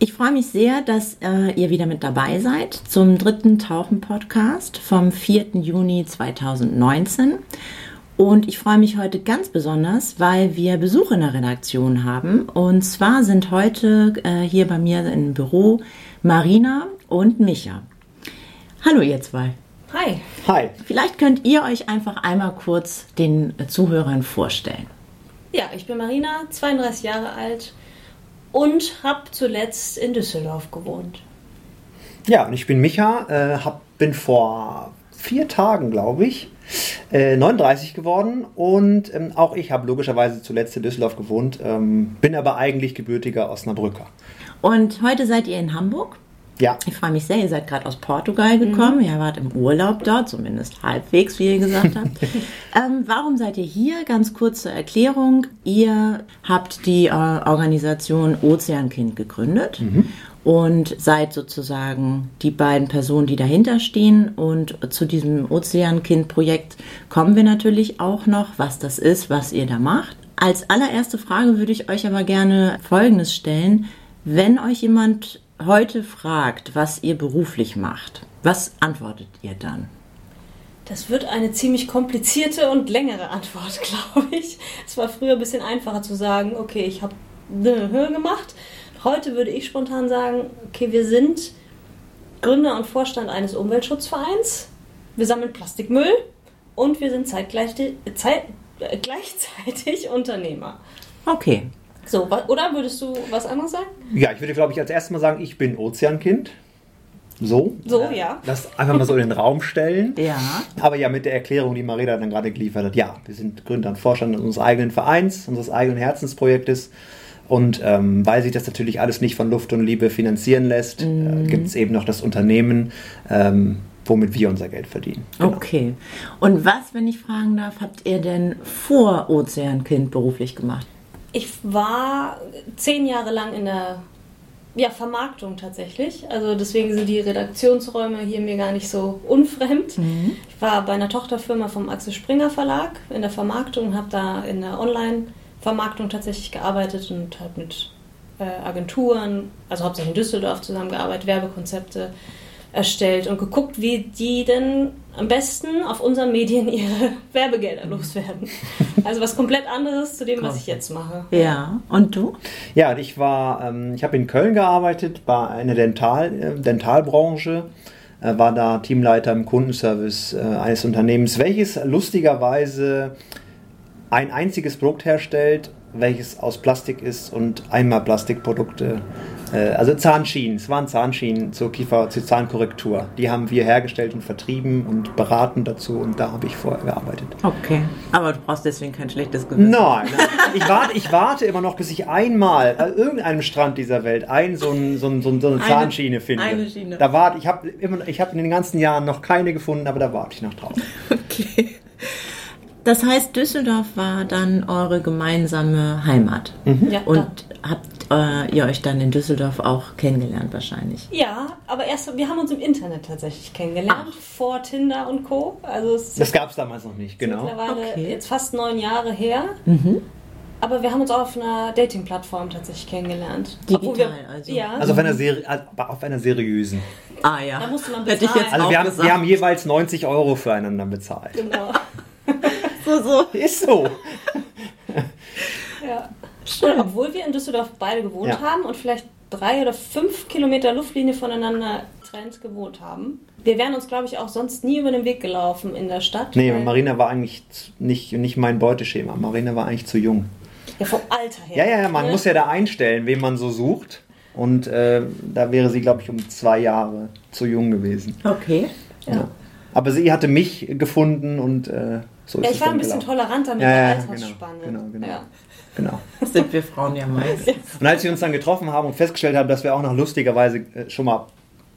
Ich freue mich sehr, dass äh, ihr wieder mit dabei seid zum dritten Tauchen-Podcast vom 4. Juni 2019. Und ich freue mich heute ganz besonders, weil wir Besuch in der Redaktion haben. Und zwar sind heute äh, hier bei mir im Büro Marina und Micha. Hallo ihr zwei. Hi. Hi. Vielleicht könnt ihr euch einfach einmal kurz den Zuhörern vorstellen. Ja, ich bin Marina, 32 Jahre alt und habe zuletzt in Düsseldorf gewohnt. Ja, und ich bin Micha, äh, hab, bin vor vier Tagen, glaube ich, äh, 39 geworden und ähm, auch ich habe logischerweise zuletzt in Düsseldorf gewohnt, ähm, bin aber eigentlich gebürtiger Osnabrücker. Und heute seid ihr in Hamburg? Ja. Ich freue mich sehr, ihr seid gerade aus Portugal gekommen. Mhm. Ihr wart im Urlaub dort, zumindest halbwegs, wie ihr gesagt habt. ähm, warum seid ihr hier? Ganz kurz zur Erklärung. Ihr habt die äh, Organisation Ozeankind gegründet. Mhm. Und seid sozusagen die beiden Personen, die dahinter stehen. Und zu diesem Ozeankind-Projekt kommen wir natürlich auch noch, was das ist, was ihr da macht. Als allererste Frage würde ich euch aber gerne Folgendes stellen. Wenn euch jemand heute fragt, was ihr beruflich macht, was antwortet ihr dann? Das wird eine ziemlich komplizierte und längere Antwort, glaube ich. Es war früher ein bisschen einfacher zu sagen, okay, ich habe eine Höhe gemacht. Heute würde ich spontan sagen, okay, wir sind Gründer und Vorstand eines Umweltschutzvereins. Wir sammeln Plastikmüll und wir sind zeitgleich, zeit, äh, gleichzeitig Unternehmer. Okay. So, oder würdest du was anderes sagen? Ja, ich würde, glaube ich, als erstes mal sagen, ich bin Ozeankind. So. So, ja. Das einfach mal so in den Raum stellen. Ja. Aber ja, mit der Erklärung, die Marina dann gerade geliefert hat, ja, wir sind Gründer und Vorstand unseres eigenen Vereins, unseres eigenen Herzensprojektes. Und ähm, weil sich das natürlich alles nicht von Luft und Liebe finanzieren lässt, mhm. äh, gibt es eben noch das Unternehmen, ähm, womit wir unser Geld verdienen. Genau. Okay. Und was, wenn ich fragen darf, habt ihr denn vor Ozeankind beruflich gemacht? Ich war zehn Jahre lang in der ja, Vermarktung tatsächlich. Also deswegen sind die Redaktionsräume hier mir gar nicht so unfremd. Mhm. Ich war bei einer Tochterfirma vom Axel Springer Verlag in der Vermarktung, habe da in der Online-Vermarktung tatsächlich gearbeitet und habe mit äh, Agenturen, also hauptsächlich in Düsseldorf zusammengearbeitet, Werbekonzepte erstellt und geguckt, wie die denn am besten auf unseren Medien ihre Werbegelder loswerden. Also was komplett anderes zu dem, was ich jetzt mache. Ja, und du? Ja, ich war, ähm, ich habe in Köln gearbeitet, bei einer Dental, äh, Dentalbranche, äh, war da Teamleiter im Kundenservice äh, eines Unternehmens, welches lustigerweise ein einziges Produkt herstellt, welches aus Plastik ist und einmal Plastikprodukte also Zahnschienen, es waren Zahnschienen zur Kiefer, zur Zahnkorrektur. Die haben wir hergestellt und vertrieben und beraten dazu und da habe ich vorher gearbeitet. Okay, aber du brauchst deswegen kein schlechtes Gewissen. Nein, nein. Ich, warte, ich warte immer noch, bis ich einmal an irgendeinem Strand dieser Welt ein, so, ein, so, ein, so eine Zahnschiene eine, finde. Eine Schiene. Da warte ich, habe ich habe in den ganzen Jahren noch keine gefunden, aber da warte ich noch drauf. Okay. Das heißt, Düsseldorf war dann eure gemeinsame Heimat. Mhm. Ja, und habt äh, ihr euch dann in Düsseldorf auch kennengelernt wahrscheinlich? Ja, aber erst, wir haben uns im Internet tatsächlich kennengelernt, Ach. vor Tinder und Co. Also das gab es damals noch nicht, genau. Mittlerweile okay. jetzt fast neun Jahre her. Mhm. Aber wir haben uns auch auf einer Dating-Plattform tatsächlich kennengelernt. Digital wir, also. Ja. Also auf einer, Seri auf einer seriösen. Ah ja. Da musste man bezahlen. Hätte ich jetzt also wir haben, wir haben jeweils 90 Euro füreinander bezahlt. Genau. so, so. Ist so. ja. Obwohl wir in Düsseldorf beide gewohnt ja. haben und vielleicht drei oder fünf Kilometer Luftlinie voneinander getrennt gewohnt haben. Wir wären uns, glaube ich, auch sonst nie über den Weg gelaufen in der Stadt. Nee, Marina war eigentlich nicht, nicht mein Beuteschema. Marina war eigentlich zu jung. Ja, vom Alter her. Ja, ja, ja man ja. muss ja da einstellen, wen man so sucht. Und äh, da wäre sie, glaube ich, um zwei Jahre zu jung gewesen. Okay. Ja. ja. Aber sie hatte mich gefunden und äh, so ist ja, ich war ein bisschen gelaufen. toleranter mit der Altersspanne. Genau, genau. genau. Genau. Das sind wir Frauen ja meist. Und als wir uns dann getroffen haben und festgestellt haben, dass wir auch noch lustigerweise äh, schon mal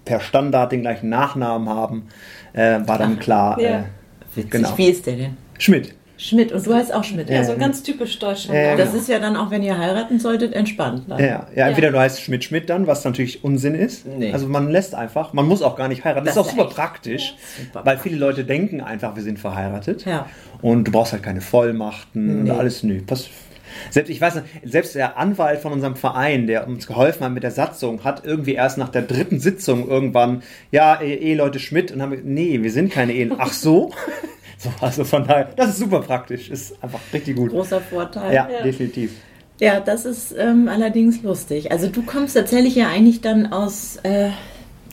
per Standard den gleichen Nachnamen haben, äh, war dann klar. Ja. Äh, genau. Wie ist der denn? Schmidt. Schmidt und du heißt auch Schmidt. Ja, so ganz typisch deutsch. Ja, das genau. ist ja dann auch, wenn ihr heiraten solltet, entspannt. Ja, ja, ja, entweder du heißt Schmidt-Schmidt dann, was natürlich Unsinn ist. Nee. Also man lässt einfach, man muss auch gar nicht heiraten. Das, das ist auch super praktisch, super weil viele Leute denken einfach, wir sind verheiratet. Ja. Und du brauchst halt keine Vollmachten nee. und alles. Nö, das Selbst, ich weiß nicht, selbst der Anwalt von unserem Verein, der uns geholfen hat mit der Satzung, hat irgendwie erst nach der dritten Sitzung irgendwann, ja, Eheleute Schmidt, und haben gesagt, nee, wir sind keine Ehen. Ach so? so? Also von daher, das ist super praktisch, ist einfach richtig gut. Großer Vorteil. Ja, ja. definitiv. Ja, das ist ähm, allerdings lustig. Also du kommst tatsächlich ja eigentlich dann aus, äh,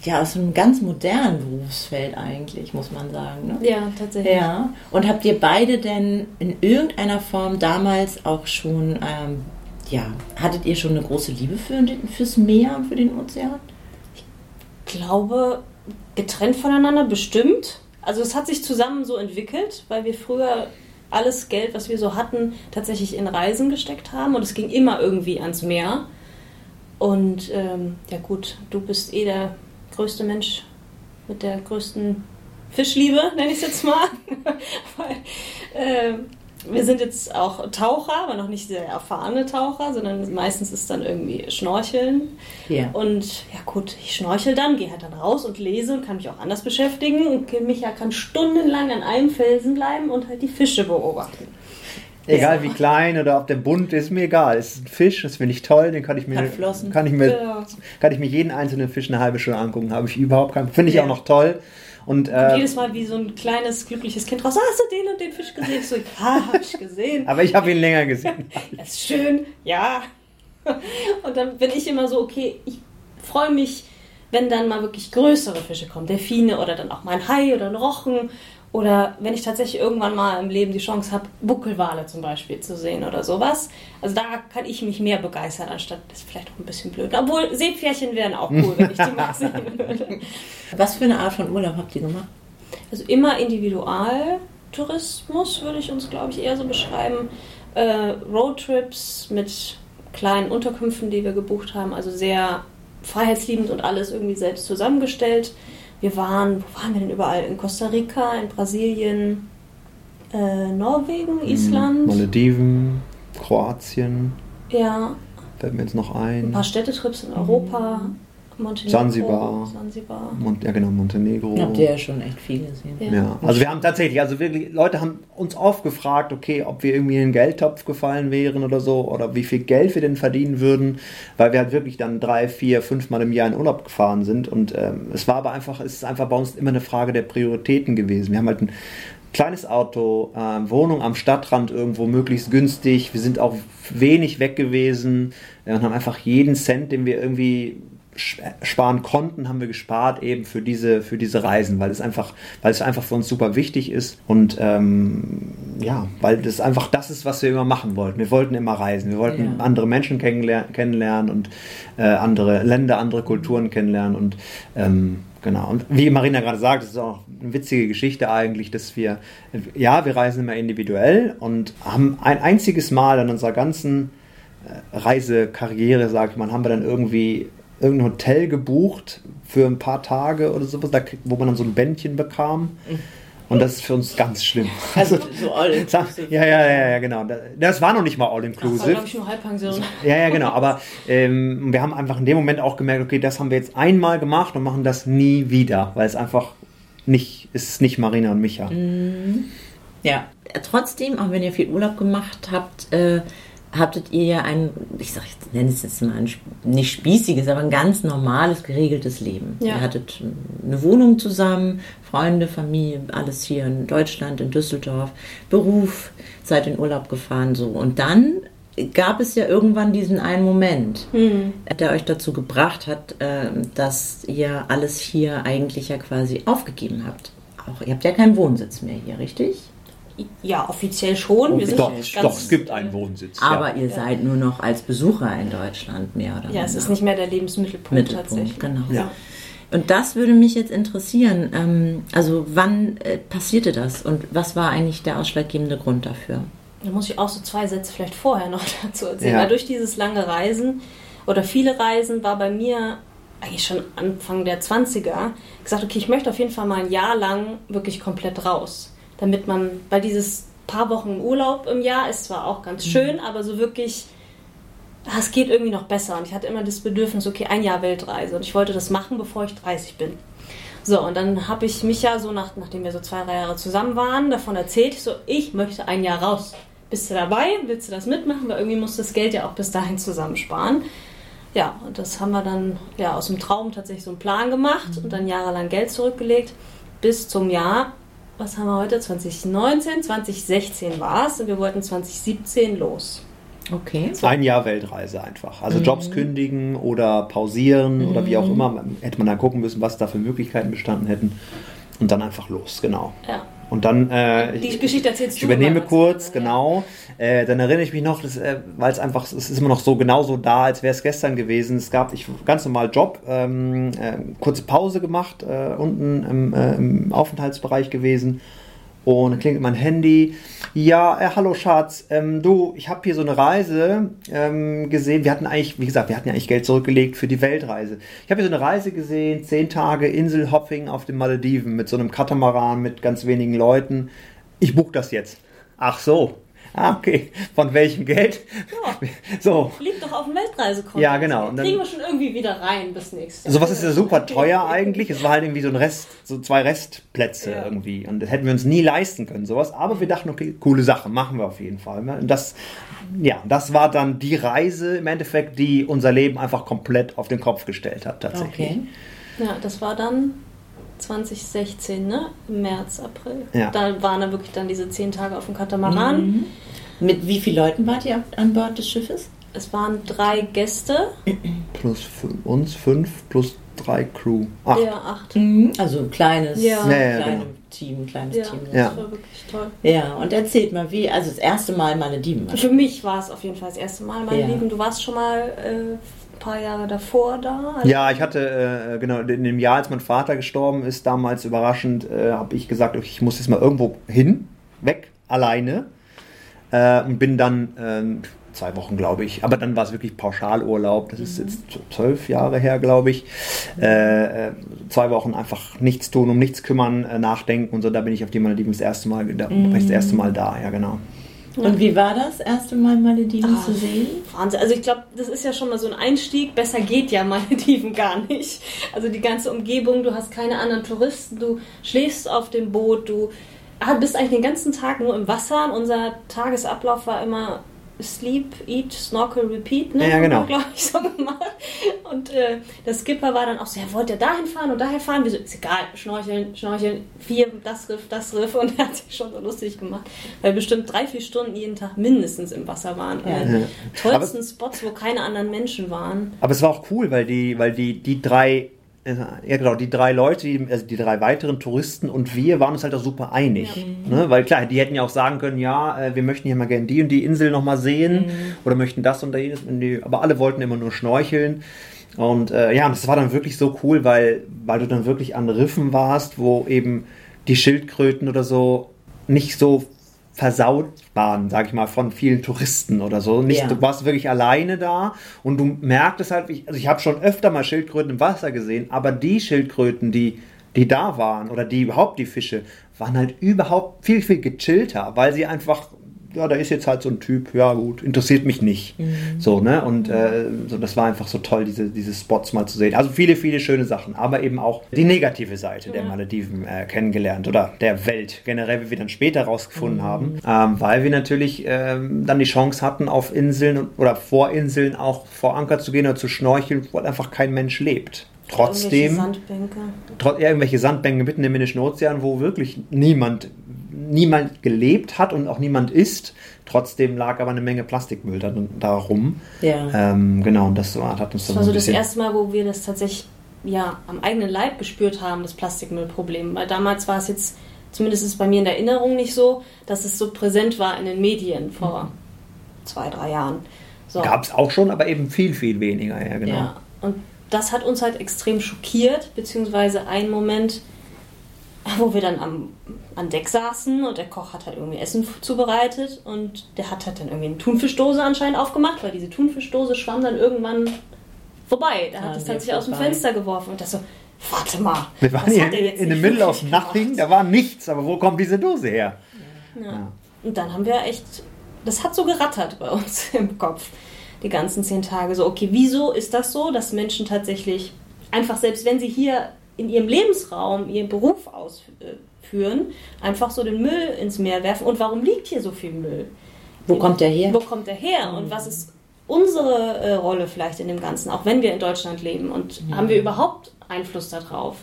ja, aus einem ganz modernen Berufsfeld eigentlich, muss man sagen. Ne? Ja, tatsächlich. Ja. Und habt ihr beide denn in irgendeiner Form damals auch schon, ähm, ja, hattet ihr schon eine große Liebe für, fürs Meer und für den Ozean? Ich glaube, getrennt voneinander bestimmt. Also es hat sich zusammen so entwickelt, weil wir früher alles Geld, was wir so hatten, tatsächlich in Reisen gesteckt haben und es ging immer irgendwie ans Meer. Und ähm, ja gut, du bist eh der größte Mensch mit der größten Fischliebe, nenne ich es jetzt mal. Weil, äh, wir sind jetzt auch Taucher, aber noch nicht sehr erfahrene Taucher, sondern meistens ist dann irgendwie Schnorcheln. Ja. Und ja gut, ich schnorchel dann, gehe halt dann raus und lese und kann mich auch anders beschäftigen. Und Micha kann stundenlang an einem Felsen bleiben und halt die Fische beobachten. Egal wie klein oder ob der bunt ist, mir egal. Es ist ein Fisch, das finde ich toll, den kann ich mir, kann ich mir, ja. kann ich mir jeden einzelnen Fisch eine halbe Stunde angucken. Habe ich überhaupt keinen, finde ich ja. auch noch toll. Und, äh, und, jedes Mal wie so ein kleines, glückliches Kind raus, hast du den und den Fisch gesehen? Ich so, ja, habe ich gesehen. Aber ich habe ihn länger gesehen. das ist schön, ja. Und dann bin ich immer so, okay, ich freue mich, wenn dann mal wirklich größere Fische kommen, Delfine oder dann auch mal ein Hai oder ein Rochen oder wenn ich tatsächlich irgendwann mal im Leben die Chance habe, Buckelwale zum Beispiel zu sehen oder sowas. Also da kann ich mich mehr begeistern, anstatt das ist vielleicht auch ein bisschen blöd. Obwohl Seepferdchen wären auch cool, wenn ich die mal sehen würde. Was für eine Art von Urlaub habt ihr gemacht? Also immer Individualtourismus würde ich uns, glaube ich, eher so beschreiben. Äh, Roadtrips mit kleinen Unterkünften, die wir gebucht haben. Also sehr freiheitsliebend und alles irgendwie selbst zusammengestellt. Wir waren, wo waren wir denn überall? In Costa Rica, in Brasilien, äh, Norwegen, Island. Malediven, Kroatien. Ja. Fällt mir jetzt noch ein. Ein paar Städtetrips in Europa. Mhm. Montenegro. Zanzibar. Zanzibar. Mon ja, genau, Montenegro. Habt ihr ja schon echt viel gesehen. Ja. ja. also wir haben tatsächlich, also wirklich, Leute haben uns oft gefragt, okay, ob wir irgendwie in den Geldtopf gefallen wären oder so, oder wie viel Geld wir denn verdienen würden, weil wir halt wirklich dann drei, vier, fünf Mal im Jahr in Urlaub gefahren sind. Und ähm, es war aber einfach, es ist einfach bei uns immer eine Frage der Prioritäten gewesen. Wir haben halt ein kleines Auto, äh, Wohnung am Stadtrand irgendwo möglichst günstig. Wir sind auch wenig weg gewesen und haben einfach jeden Cent, den wir irgendwie sparen konnten, haben wir gespart eben für diese, für diese Reisen, weil es einfach, weil es einfach für uns super wichtig ist und ähm, ja, weil das einfach das ist, was wir immer machen wollten. Wir wollten immer reisen, wir wollten ja. andere Menschen kennenlernen und äh, andere Länder, andere Kulturen kennenlernen und ähm, Genau. Und wie Marina gerade sagt, es ist auch eine witzige Geschichte eigentlich, dass wir, ja, wir reisen immer individuell und haben ein einziges Mal in unserer ganzen äh, Reisekarriere, sagt man, haben wir dann irgendwie irgendein Hotel gebucht für ein paar Tage oder sowas, da, wo man dann so ein Bändchen bekam. Und das ist für uns ganz schlimm. Also, so all inclusive. Ja, ja, ja, ja, genau. Das war noch nicht mal all inclusive. Das war, glaube ich, nur Halbpension. Ja, ja, genau. Aber ähm, wir haben einfach in dem Moment auch gemerkt, okay, das haben wir jetzt einmal gemacht und machen das nie wieder, weil es einfach nicht, es ist nicht Marina und Micha. Mhm. Ja, trotzdem, auch wenn ihr viel Urlaub gemacht habt, äh, hattet ihr ja ein, ich sag, ich nenne es jetzt mal ein nicht spießiges, aber ein ganz normales, geregeltes Leben. Ja. Ihr hattet eine Wohnung zusammen, Freunde, Familie, alles hier in Deutschland, in Düsseldorf, Beruf, seid in Urlaub gefahren, so. Und dann gab es ja irgendwann diesen einen Moment, mhm. der euch dazu gebracht hat, ähm, dass ihr alles hier eigentlich ja quasi aufgegeben habt. Auch ihr habt ja keinen Wohnsitz mehr hier, richtig? Ja, offiziell schon. Wir sind doch, doch, es gibt einen Wohnsitz. Aber ja. ihr seid nur noch als Besucher in Deutschland mehr oder weniger. Ja, es ist nicht mehr der Lebensmittelpunkt Mittelpunkt, tatsächlich. Genau. Ja. Und das würde mich jetzt interessieren. Ähm, also wann äh, passierte das und was war eigentlich der ausschlaggebende Grund dafür? Da muss ich auch so zwei Sätze vielleicht vorher noch dazu erzählen. Ja. Weil durch dieses lange Reisen oder viele Reisen war bei mir eigentlich schon Anfang der 20er gesagt, okay, ich möchte auf jeden Fall mal ein Jahr lang wirklich komplett raus damit man, weil dieses paar Wochen Urlaub im Jahr ist zwar auch ganz mhm. schön, mhm. aber so wirklich, ah, es geht irgendwie noch besser. Und ich hatte immer das Bedürfnis, okay, ein Jahr Weltreise. Und ich wollte das machen, bevor ich 30 bin. So, und dann habe ich mich ja so, nach, nachdem wir so zwei, drei Jahre zusammen waren, davon erzählt, ich so, ich möchte ein Jahr raus. bist du dabei? Willst du das mitmachen? Weil irgendwie musst du das Geld ja auch bis dahin zusammensparen. Ja, und das haben wir dann ja aus dem Traum tatsächlich so einen Plan gemacht und dann jahrelang Geld zurückgelegt bis zum Jahr, was haben wir heute? 2019, 2016 war es und wir wollten 2017 los. Okay. Ein Jahr Weltreise einfach. Also Jobs kündigen oder pausieren oder wie auch immer. Hätte man dann gucken müssen, was da für Möglichkeiten bestanden hätten. Und dann einfach los, genau. Ja. Und dann, äh, Die ich, Geschichte erzählst ich du übernehme kurz, genau. Äh, dann erinnere ich mich noch, das, äh, weil es einfach, es ist immer noch so genauso da, als wäre es gestern gewesen. Es gab, ich ganz normal Job, ähm, äh, kurze Pause gemacht, äh, unten im, äh, im Aufenthaltsbereich gewesen. Und dann klingelt mein Handy. Ja, äh, hallo Schatz, ähm, du, ich habe hier so eine Reise ähm, gesehen. Wir hatten eigentlich, wie gesagt, wir hatten ja eigentlich Geld zurückgelegt für die Weltreise. Ich habe hier so eine Reise gesehen, zehn Tage Inselhopping auf den Malediven mit so einem Katamaran mit ganz wenigen Leuten. Ich buche das jetzt. Ach so. Ah, okay. Von welchem Geld? Ja. So. Liegt doch auf dem Weltreisekonto. Ja, genau. Und dann- kriegen wir schon irgendwie wieder rein bis nächstes Jahr. Sowas ist ja super teuer eigentlich. Es war halt irgendwie so ein Rest, so zwei Restplätze Ja. irgendwie. Und das hätten wir uns nie leisten können, sowas. Aber wir dachten, okay, coole Sache, machen wir auf jeden Fall. Und das, ja, das war dann die Reise im Endeffekt, die unser Leben einfach komplett auf den Kopf gestellt hat, tatsächlich. Okay. Ja, das war dann 2016, ne? Im März, April. Ja. Da waren dann wirklich dann diese zehn Tage auf dem Katamaran. Mhm. Mit wie vielen Leuten wart ihr an Bord des Schiffes? Es waren drei Gäste. Plus uns fünf, plus drei Crew. Acht. Ja, acht. Also ein kleines, Ja. ein Ja, ja, kleines genau. Team, kleines Ja, Team. das Ja. war wirklich toll. Ja, und erzählt mal, wie, also das erste Mal Malediven. Für mich war es auf jeden Fall das erste Mal, meine Ja. Lieben. Du warst schon mal äh, ein paar Jahre davor da. Also Ja, ich hatte, äh, genau, in dem Jahr, als mein Vater gestorben ist, damals überraschend, äh, habe ich gesagt, okay, ich muss jetzt mal irgendwo hin, weg, alleine. Äh, und bin dann ähm, zwei Wochen, glaube ich. Aber dann war es wirklich Pauschalurlaub. Das ist jetzt zwölf Jahre her, glaube ich. Äh, äh, zwei Wochen einfach nichts tun, um nichts kümmern, äh, nachdenken und so. Da bin ich auf die Malediven das erste Mal, da war ich das erste Mal da, ja genau. Und wie war das erste Mal Malediven Ah, zu sehen? Wahnsinn. Also ich glaube, das ist ja schon mal so ein Einstieg. Besser geht ja Malediven gar nicht. Also die ganze Umgebung, du hast keine anderen Touristen, du schläfst auf dem Boot, du bist eigentlich den ganzen Tag nur im Wasser. Und unser Tagesablauf war immer Sleep, Eat, Snorkel, Repeat, ne? Ja, genau. glaube ich, so gemacht. Und äh, der Skipper war dann auch so, ja, wollt ihr dahin fahren und dahin fahren? Wir so, ist egal, schnorcheln, schnorcheln, vier, das Riff, das Riff. Und er hat sich schon so lustig gemacht, weil wir bestimmt drei, vier Stunden jeden Tag mindestens im Wasser waren. Ja. Ja. tollsten Spots, wo keine anderen Menschen waren. Aber es war auch cool, weil die, weil die, die drei, ja genau, die drei Leute, die, also die drei weiteren Touristen und wir waren uns halt auch super einig. Ne? Weil klar, die hätten ja auch sagen können, ja, äh, wir möchten hier mal gerne die und die Insel nochmal sehen oder möchten das und jenes. Aber alle wollten immer nur schnorcheln. Und äh, ja, und das war dann wirklich so cool, weil, weil du dann wirklich an Riffen warst, wo eben die Schildkröten oder so nicht so versaut waren, sag ich mal, von vielen Touristen oder so. Nicht, Ja. Du warst wirklich alleine da und du merktest halt, ich- also ich habe schon öfter mal Schildkröten im Wasser gesehen, aber die Schildkröten, die, die da waren oder die überhaupt die Fische, waren halt überhaupt viel, viel gechillter, weil sie einfach, ja, da ist jetzt halt so ein Typ, ja gut, interessiert mich nicht. So, ne? Und äh, so, das war einfach so toll, diese, diese Spots mal zu sehen. Also viele, viele schöne Sachen, aber eben auch die negative Seite der Malediven äh, kennengelernt oder der Welt generell, wie wir dann später rausgefunden haben, ähm, weil wir natürlich ähm, dann die Chance hatten, auf Inseln oder vor Inseln auch vor Anker zu gehen oder zu schnorcheln, wo einfach kein Mensch lebt. Trotzdem Irgendwelche Sandbänke. trotz irgendwelche Sandbänke mitten im Indischen Ozean, wo wirklich niemand, niemand gelebt hat und auch niemand ist. Trotzdem lag aber eine Menge Plastikmüll da, da rum. Ja. Ähm, genau, und das war, hat uns Das dann war ein so das erste Mal, wo wir das tatsächlich ja, am eigenen Leib gespürt haben, das Plastikmüllproblem. Weil damals war es jetzt, zumindest ist es bei mir in der Erinnerung nicht so, dass es so präsent war in den Medien vor zwei, drei Jahren. So. Gab es auch schon, aber eben viel, viel weniger. Ja, genau. Ja, und das hat uns halt extrem schockiert, beziehungsweise ein Moment, wo wir dann am, an Deck saßen und der Koch hat halt irgendwie Essen zubereitet und der hat halt dann irgendwie eine Thunfischdose anscheinend aufgemacht, weil diese Thunfischdose schwamm dann irgendwann vorbei. Da Ah, hat es wir dann sich aus dem. Fenster geworfen und das so, warte mal. Wir waren was hier hat er jetzt in the middle of nothing, da war nichts, aber wo kommt diese Dose her? Ja. Und dann haben wir echt, das hat so gerattert bei uns im Kopf, die ganzen zehn Tage. So, okay, wieso ist das so, dass Menschen tatsächlich einfach, selbst wenn sie hier in ihrem Lebensraum ihren Beruf ausführen, einfach so den Müll ins Meer werfen? Und warum liegt hier so viel Müll? Wo kommt der her? Wo kommt der her? Und was ist unsere äh, Rolle vielleicht in dem Ganzen, auch wenn wir in Deutschland leben? Und ja. haben wir überhaupt Einfluss darauf?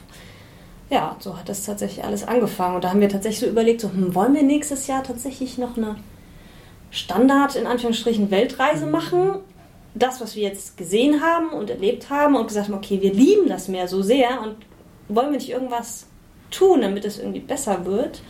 Ja, so hat das tatsächlich alles angefangen. Und da haben wir tatsächlich so überlegt, so, hm, wollen wir nächstes Jahr tatsächlich noch eine Standard, in Anführungsstrichen, Weltreise machen? Das, was wir jetzt gesehen haben und erlebt haben und gesagt haben, okay, wir lieben das Meer so sehr und wollen wir nicht irgendwas tun, damit es irgendwie besser wird?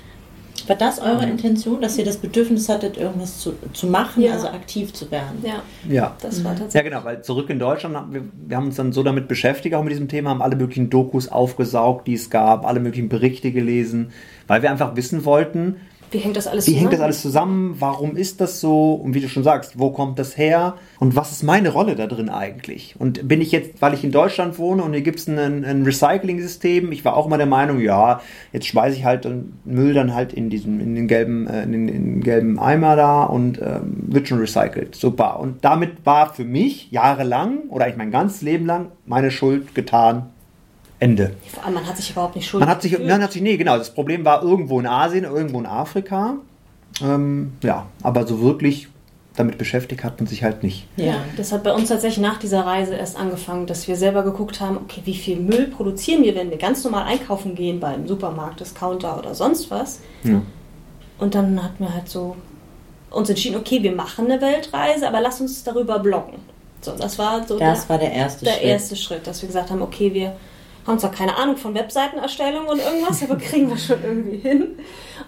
War das eure Intention, dass ihr das Bedürfnis hattet, irgendwas zu, zu machen, ja. also aktiv zu werden? Ja. Ja, das war tatsächlich. Ja, genau, weil zurück in Deutschland, haben wir, wir haben uns dann so damit beschäftigt, auch mit diesem Thema, haben alle möglichen Dokus aufgesaugt, die es gab, alle möglichen Berichte gelesen, weil wir einfach wissen wollten, wie hängt das alles Wie zusammen? hängt das alles zusammen? Warum ist das so? Und wie du schon sagst, wo kommt das her? Und was ist meine Rolle da drin eigentlich? Und bin ich jetzt, weil ich in Deutschland wohne und hier gibt es ein, ein Recycling-System, ich war auch immer der Meinung, ja, jetzt schmeiße ich halt Müll dann halt in diesen, in den gelben, äh, in den, in den gelben Eimer da und ähm, wird schon recycelt. Super. Und damit war für mich jahrelang oder eigentlich mein ganzes Leben lang meine Schuld getan Ende. Vor allem, man hat sich überhaupt nicht schuld Man hat sich, nein, hat sich, nee, genau. Das Problem war irgendwo in Asien, irgendwo in Afrika. Ähm, ja, aber so wirklich damit beschäftigt hat man sich halt nicht. Ja, das hat bei uns tatsächlich nach dieser Reise erst angefangen, dass wir selber geguckt haben, okay, wie viel Müll produzieren wir, wenn wir ganz normal einkaufen gehen beim Supermarkt, Discounter oder sonst was. Ja. Und dann hatten wir halt so uns entschieden, okay, wir machen eine Weltreise, aber lass uns darüber bloggen. So, das war so das der, war der erste der Schritt. erste Schritt, dass wir gesagt haben, okay, wir haben zwar keine Ahnung von Webseitenerstellung und irgendwas, aber kriegen wir schon irgendwie hin.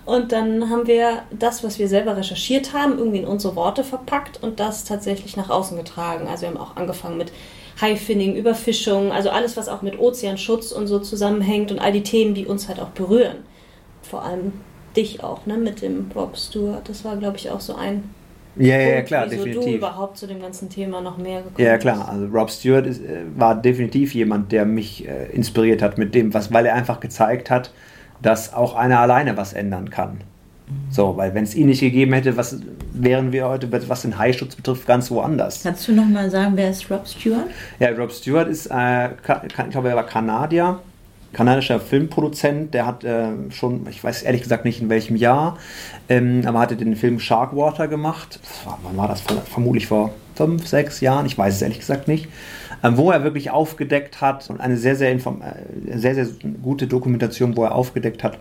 Und dann haben wir das, was wir selber recherchiert haben, irgendwie in unsere Worte verpackt und das tatsächlich nach außen getragen. Also wir haben auch angefangen mit Haifinning, Überfischung, also alles, was auch mit Ozeanschutz und so zusammenhängt und all die Themen, die uns halt auch berühren. Vor allem dich auch, ne, mit dem Rob Stewart. Das war, glaube ich, auch so ein ja, ja, ja, klar, wieso definitiv. du überhaupt zu dem ganzen Thema noch mehr gekommen Ja, klar. Also Rob Stewart ist, äh, war definitiv jemand, der mich äh, inspiriert hat mit dem, was, weil er einfach gezeigt hat, dass auch einer alleine was ändern kann. So, weil wenn es ihn nicht gegeben hätte, was wären wir heute, was den Haischutz betrifft, ganz woanders. Kannst du noch mal sagen, wer ist Rob Stewart? Ja, Rob Stewart ist, äh, ich glaube, er war Kanadier kanadischer Filmproduzent, der hat äh, schon, ich weiß ehrlich gesagt nicht in welchem Jahr, ähm, aber hatte den Film Sharkwater gemacht. War, wann war das? Vermutlich vor fünf, sechs Jahren, ich weiß es ehrlich gesagt nicht. Ähm, wo er wirklich aufgedeckt hat und eine sehr, sehr, inform äh, sehr, sehr gute Dokumentation, wo er aufgedeckt hat,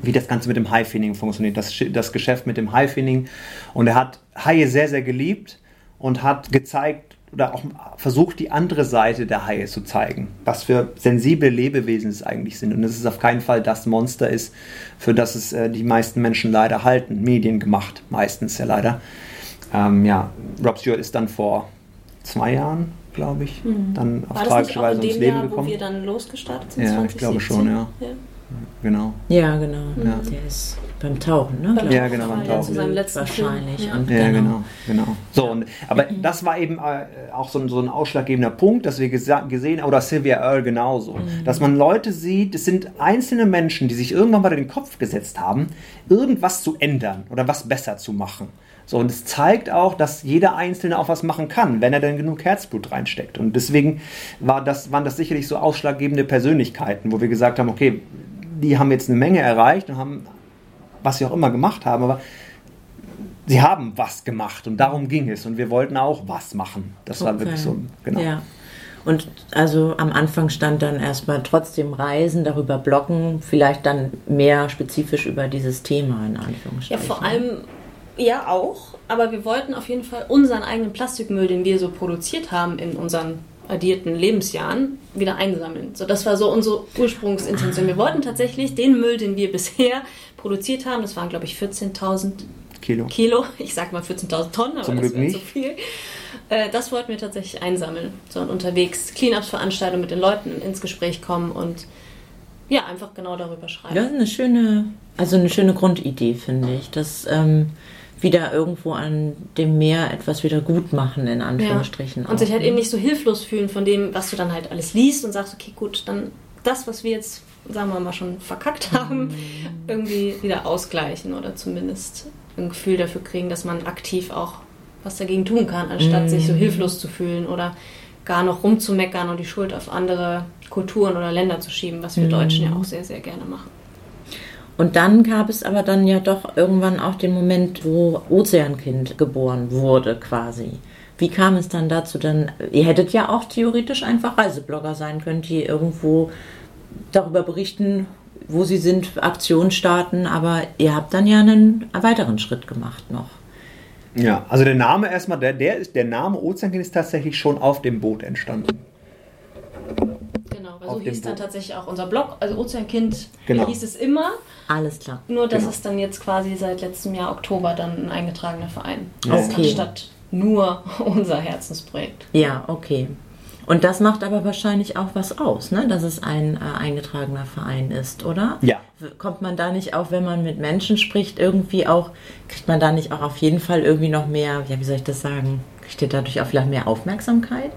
wie das Ganze mit dem High-Finning funktioniert, das, das Geschäft mit dem High-Finning. Und er hat Haie sehr, sehr geliebt und hat gezeigt, oder auch versucht, die andere Seite der Haie zu zeigen. Was für sensible Lebewesen es eigentlich sind. Und dass es auf keinen Fall das Monster ist, für das es äh, die meisten Menschen leider halten. Medien gemacht, meistens ja leider. Ähm, ja, Rob Stewart ist dann vor zwei Jahren, glaube ich, mhm. dann auf tragische Weise ums Leben Jahr, gekommen. Wo wir dann losgestartet sind? Ja, 2017? ich glaube schon, ja. ja. Genau. Ja, genau. Ja. Der ist beim Tauchen, ne? Beim ja, genau, beim Tauchen. Zu seinem letzten Wahrscheinlich. Ja, und ja genau. genau, genau. So, und, aber das war eben äh, auch so ein, so ein ausschlaggebender Punkt, dass wir gesehen haben, oder Sylvia Earle genauso, mhm. dass man Leute sieht, es sind einzelne Menschen, die sich irgendwann mal in den Kopf gesetzt haben, irgendwas zu ändern oder was besser zu machen. So, und es zeigt auch, dass jeder Einzelne auch was machen kann, wenn er denn genug Herzblut reinsteckt. Und deswegen war das, waren das sicherlich so ausschlaggebende Persönlichkeiten, wo wir gesagt haben, okay, die haben jetzt eine Menge erreicht und haben, was sie auch immer gemacht haben, aber sie haben was gemacht und darum ging es und wir wollten auch was machen. Das okay. war wirklich so, genau. Ja. Und also am Anfang stand dann erstmal trotzdem Reisen, darüber bloggen, vielleicht dann mehr spezifisch über dieses Thema in Anführungsstrichen. Ja, vor allem ja auch, aber wir wollten auf jeden Fall unseren eigenen Plastikmüll, den wir so produziert haben in unseren addierten Lebensjahren wieder einsammeln. So, das war so unsere Ursprungsintention. Wir wollten tatsächlich den Müll, den wir bisher produziert haben, das waren glaube ich 14.000 Kilo. Kilo. Ich sag mal 14.000 Tonnen, aber Zum das wäre zu viel. Äh, das wollten wir tatsächlich einsammeln. So und unterwegs Cleanups-Veranstaltungen mit den Leuten ins Gespräch kommen und ja, einfach genau darüber schreiben. Das ist eine schöne, also eine schöne Grundidee, finde ich. Dass ähm, wieder irgendwo an dem Meer etwas wieder gut machen, in Anführungsstrichen. Ja. Und sich halt eben nicht so hilflos fühlen von dem, was du dann halt alles liest und sagst, okay, gut, dann das, was wir jetzt, sagen wir mal, schon verkackt haben, mhm. irgendwie wieder ausgleichen oder zumindest ein Gefühl dafür kriegen, dass man aktiv auch was dagegen tun kann, anstatt mhm. sich so hilflos zu fühlen oder gar noch rumzumeckern und die Schuld auf andere Kulturen oder Länder zu schieben, was wir mhm. Deutschen ja auch sehr, sehr gerne machen. Und dann gab es aber dann ja doch irgendwann auch den Moment, wo Ozeankind geboren wurde quasi. Wie kam es dann dazu? Dann, ihr hättet ja auch theoretisch einfach Reiseblogger sein können, die irgendwo darüber berichten, wo sie sind, Aktionen starten, aber ihr habt dann ja einen weiteren Schritt gemacht noch. Ja, also der Name erstmal, der, der, ist, der Name Ozeankind ist tatsächlich schon auf dem Boot entstanden. Genau, weil so hieß dann tatsächlich auch unser Blog, also Ozeankind Genau. hieß es immer. Alles klar. Nur, dass Genau. es dann jetzt quasi seit letztem Jahr Oktober dann ein eingetragener Verein Ja. ist, Okay. anstatt nur unser Herzensprojekt. Ja, okay. Und das macht aber wahrscheinlich auch was aus, ne? dass es ein äh, eingetragener Verein ist, oder? Ja. Kommt man da nicht auch, wenn man mit Menschen spricht, irgendwie auch, kriegt man da nicht auch auf jeden Fall irgendwie noch mehr, ja, wie soll ich das sagen, kriegt ihr dadurch auch vielleicht mehr Aufmerksamkeit?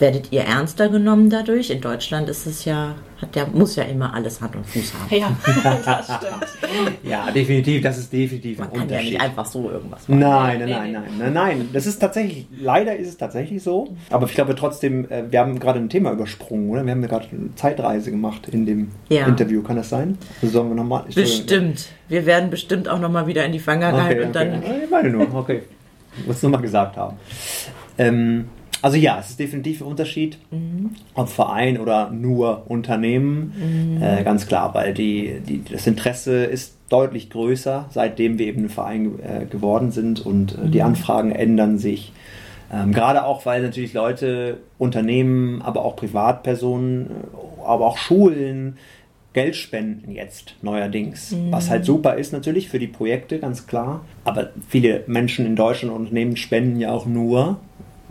Werdet ihr ernster genommen dadurch? In Deutschland ist es ja, hat ja, muss ja immer alles Hand und Fuß haben. Ja, das stimmt. Ja, definitiv, das ist definitiv Man ein kann ja Unterschied. nicht einfach so irgendwas machen. Nein, nein, nein, nein, nein, nein. Das ist tatsächlich, leider ist es tatsächlich so. Aber ich glaube trotzdem, äh, wir haben gerade ein Thema übersprungen, oder? Wir haben ja gerade eine Zeitreise gemacht in dem Ja. Interview, kann das sein? Also sollen wir nochmal? Bestimmt. Wir werden bestimmt auch nochmal wieder in die Vergangenheit Okay, und okay. dann. Ich meine nur, okay. Muss es nochmal gesagt haben. Ähm, also ja, es ist definitiv ein Unterschied, ob Verein oder nur Unternehmen. Äh, ganz klar, weil die, die, das Interesse ist deutlich größer, seitdem wir eben ein Verein äh, geworden sind und äh, die Anfragen ändern sich. Ähm, gerade auch, weil natürlich Leute, Unternehmen, aber auch Privatpersonen, äh, aber auch Schulen Geld spenden jetzt neuerdings. Was halt super ist natürlich für die Projekte, ganz klar. Aber viele Menschen in Deutschland und Unternehmen spenden ja auch nur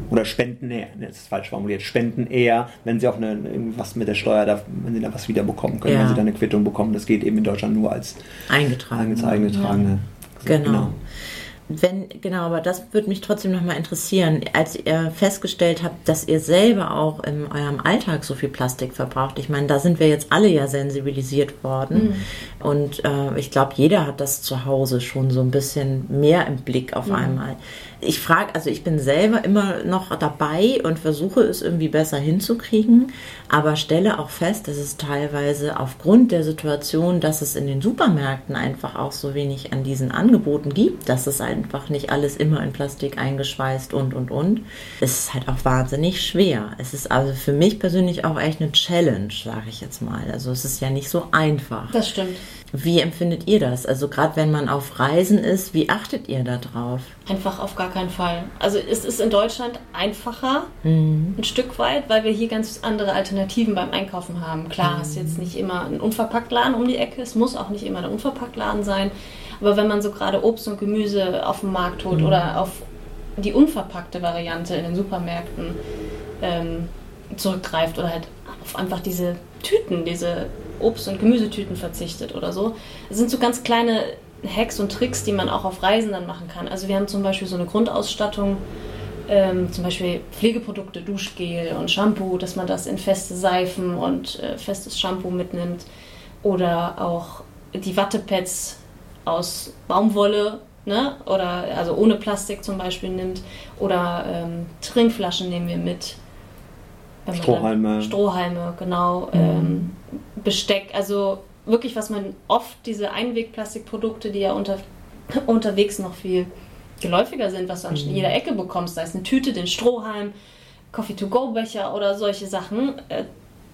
oder spenden eher, ne, das ist falsch formuliert, spenden eher, wenn sie auch eine, irgendwas mit der Steuer, da, wenn sie da was wieder bekommen können, Ja. wenn sie da eine Quittung bekommen. Das geht eben in Deutschland nur als eingetragen. eingetragene. Genau. Wenn, genau, aber das würde mich trotzdem nochmal interessieren. Als ihr festgestellt habt, dass ihr selber auch in eurem Alltag so viel Plastik verbraucht, ich meine, da sind wir jetzt alle ja sensibilisiert worden. Und äh, ich glaube, jeder hat das zu Hause schon so ein bisschen mehr im Blick auf einmal. Ich frage, also ich bin selber immer noch dabei und versuche es irgendwie besser hinzukriegen, aber stelle auch fest, dass es teilweise aufgrund der Situation, dass es in den Supermärkten einfach auch so wenig an diesen Angeboten gibt, dass es einfach nicht alles immer in Plastik eingeschweißt und und und, es ist halt auch wahnsinnig schwer. Es ist also für mich persönlich auch echt eine Challenge, sage ich jetzt mal. Also es ist ja nicht so einfach. Das stimmt. Wie empfindet ihr das? Also gerade wenn man auf Reisen ist, wie achtet ihr da drauf? Einfach auf gar keinen Fall. Also es ist in Deutschland einfacher, Mhm. ein Stück weit, weil wir hier ganz andere Alternativen beim Einkaufen haben. Klar, es ist jetzt nicht immer ein Unverpacktladen um die Ecke, es muss auch nicht immer der Unverpacktladen sein. Aber wenn man so gerade Obst und Gemüse auf dem Markt holt oder auf die unverpackte Variante in den Supermärkten ähm, zurückgreift oder halt auf einfach diese Tüten, diese Obst- und Gemüsetüten verzichtet oder so. Das sind so ganz kleine Hacks und Tricks, die man auch auf Reisen dann machen kann. Also wir haben zum Beispiel so eine Grundausstattung, ähm, zum Beispiel Pflegeprodukte, Duschgel und Shampoo, dass man das in feste Seifen und äh, festes Shampoo mitnimmt. Oder auch die Wattepads aus Baumwolle, ne? Oder also ohne Plastik zum Beispiel nimmt. Oder ähm, Trinkflaschen nehmen wir mit. Wenn man dann- Strohhalme. Strohhalme, genau. Ähm, Besteck, also wirklich, was man oft, diese Einwegplastikprodukte, die ja unter, unterwegs noch viel geläufiger sind, was du an jeder Ecke bekommst, sei es eine Tüte, den Strohhalm, Coffee-to-go-Becher oder solche Sachen, äh,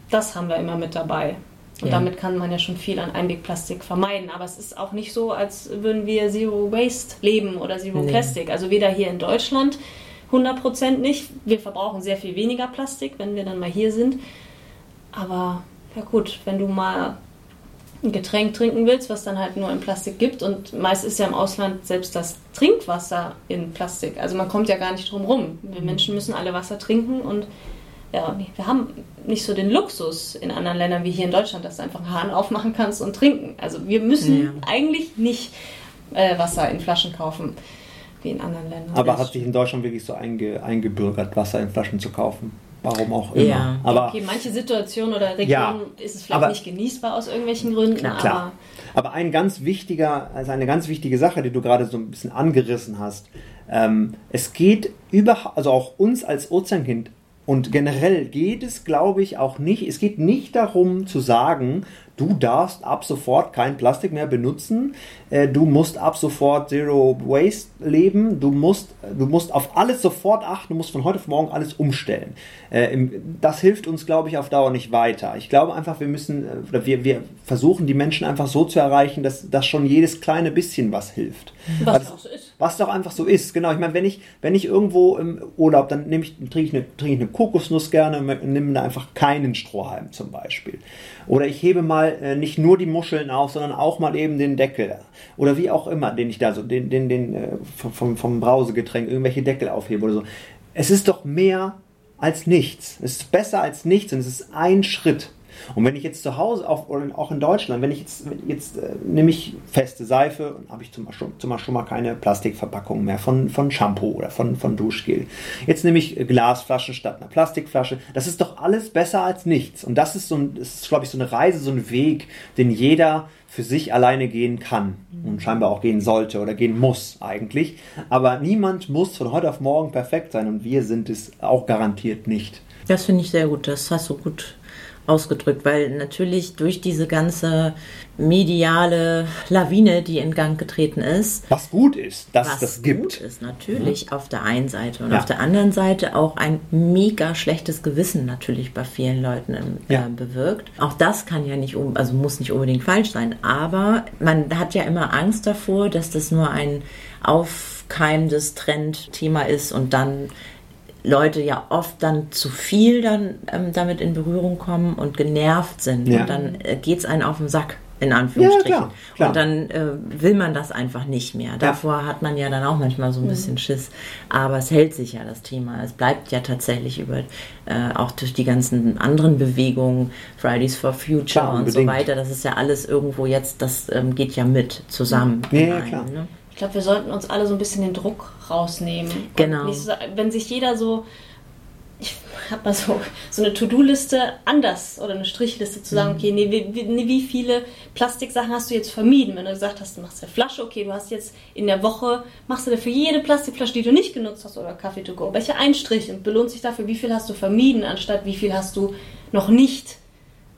das haben wir immer mit dabei. Und Ja. damit kann man ja schon viel an Einwegplastik vermeiden. Aber es ist auch nicht so, als würden wir Zero Waste leben oder Zero Nee. Plastic. Also weder hier in Deutschland 100% nicht. Wir verbrauchen sehr viel weniger Plastik, wenn wir dann mal hier sind. Aber ja gut, wenn du mal ein Getränk trinken willst, was dann halt nur in Plastik gibt und meist ist ja im Ausland selbst das Trinkwasser in Plastik. Also man kommt ja gar nicht drum rum. Wir Menschen müssen alle Wasser trinken und ja, wir haben nicht so den Luxus in anderen Ländern wie hier in Deutschland, dass du einfach einen Hahn aufmachen kannst und trinken. Also wir müssen Ja. eigentlich nicht äh, Wasser in Flaschen kaufen wie in anderen Ländern. Aber hat sich in Deutschland wirklich so einge, eingebürgert, Wasser in Flaschen zu kaufen? Warum auch immer. Ja. Aber okay, manche Situationen oder Regionen Ja, ist es vielleicht aber- nicht genießbar aus irgendwelchen Gründen, Klar, Klar. Aber ein ganz wichtiger, also eine ganz wichtige Sache, die du gerade so ein bisschen angerissen hast. Ähm, es geht über, also auch uns als Ozeankind und generell geht es, glaube ich, auch nicht, es geht nicht darum zu sagen, du darfst ab sofort kein Plastik mehr benutzen, äh, du musst ab sofort Zero Waste leben, du musst, du musst auf alles sofort achten, du musst von heute auf morgen alles umstellen. Äh, das hilft uns, glaube ich, auf Dauer nicht weiter. Ich glaube einfach, wir müssen, äh, oder wir, wir versuchen die Menschen einfach so zu erreichen, dass, dass schon jedes kleine bisschen was hilft. Was also, auch so ist. Was doch einfach so ist, genau. Ich meine, wenn ich, wenn ich irgendwo im Urlaub, dann nehme ich, trinke ich eine, trinke ich eine Kokosnuss gerne und nehme da einfach keinen Strohhalm zum Beispiel. Oder ich hebe mal äh, nicht nur die Muscheln auf, sondern auch mal eben den Deckel. Oder wie auch immer, den ich da so, den, den, den äh, vom, vom Brausegetränk, irgendwelche Deckel aufhebe oder so. Es ist doch mehr als nichts. Es ist besser als nichts und es ist ein Schritt. Und wenn ich jetzt zu Hause, auch, auch in Deutschland, wenn ich jetzt, jetzt äh, nehme ich feste Seife und habe ich zum Beispiel, zum Beispiel schon mal keine Plastikverpackung mehr von, von Shampoo oder von, von Duschgel. Jetzt nehme ich Glasflaschen statt einer Plastikflasche. Das ist doch alles besser als nichts. Und das ist so ein, das ist, glaube ich, so eine Reise, so ein Weg, den jeder für sich alleine gehen kann und scheinbar auch gehen sollte oder gehen muss eigentlich. Aber niemand muss von heute auf morgen perfekt sein und wir sind es auch garantiert nicht. Das finde ich sehr gut. Das hast du gut ausgedrückt, weil natürlich durch diese ganze mediale Lawine, die in Gang getreten ist. Was gut ist, dass das gibt. Gut ist natürlich ja. auf der einen Seite und ja. auf der anderen Seite auch ein mega schlechtes Gewissen natürlich bei vielen Leuten äh, ja. bewirkt. Auch das kann ja nicht, also muss nicht unbedingt falsch sein, aber man hat ja immer Angst davor, dass das nur ein aufkeimendes Trendthema ist und dann Leute ja oft dann zu viel dann ähm, damit in Berührung kommen und genervt sind. Ja. Und dann äh, geht es einen auf den Sack, in Anführungsstrichen. Ja, klar, klar. Und dann äh, will man das einfach nicht mehr. Davor ja. hat man ja dann auch manchmal so ein mhm. bisschen Schiss. Aber es hält sich ja das Thema. Es bleibt ja tatsächlich über, äh, auch durch die ganzen anderen Bewegungen, Fridays for Future klar, und so weiter. Das ist ja alles irgendwo jetzt, das ähm, geht ja mit zusammen. Ja, ja klar. Ne? Ich glaube, wir sollten uns alle so ein bisschen den Druck rausnehmen. Genau. So, wenn sich jeder so, ich habe mal so, so eine To-Do-Liste anders oder eine Strichliste zu sagen, mhm. okay, nee, wie, nee, wie viele Plastiksachen hast du jetzt vermieden? Wenn du gesagt hast, du machst eine Flasche, okay, du hast jetzt in der Woche, machst du dafür jede Plastikflasche, die du nicht genutzt hast oder Kaffee to go, welche Einstrich und belohnt sich dafür, wie viel hast du vermieden, anstatt wie viel hast du noch nicht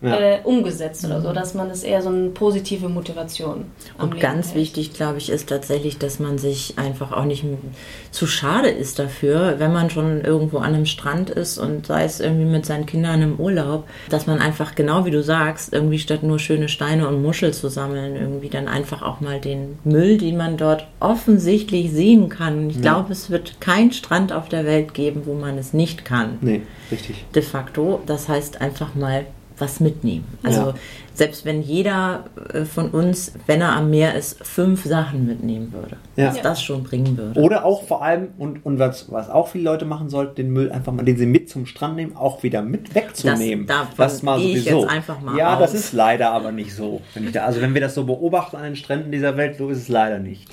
ja. äh, umgesetzt oder so, dass man das eher so eine positive Motivation. Und ganz hält. wichtig, glaube ich, ist tatsächlich, dass man sich einfach auch nicht zu schade ist dafür, wenn man schon irgendwo an einem Strand ist und sei es irgendwie mit seinen Kindern im Urlaub, dass man einfach genau wie du sagst, irgendwie statt nur schöne Steine und Muschel zu sammeln, irgendwie dann einfach auch mal den Müll, den man dort offensichtlich sehen kann. Ich ja. glaube, es wird kein Strand auf der Welt geben, wo man es nicht kann. Nee, richtig. De facto. Das heißt einfach mal was mitnehmen. Also ja. selbst wenn jeder äh, von uns, wenn er am Meer ist, fünf Sachen mitnehmen würde, ja. was das schon bringen würde. Oder auch vor allem, und, und was, was auch viele Leute machen sollten, den Müll einfach mal, den sie mit zum Strand nehmen, auch wieder mit wegzunehmen. Das, das mal sowieso. Ich jetzt einfach mal ja, aus. das ist leider aber nicht so. Wenn da, also wenn wir das so beobachten an den Stränden dieser Welt, so ist es leider nicht.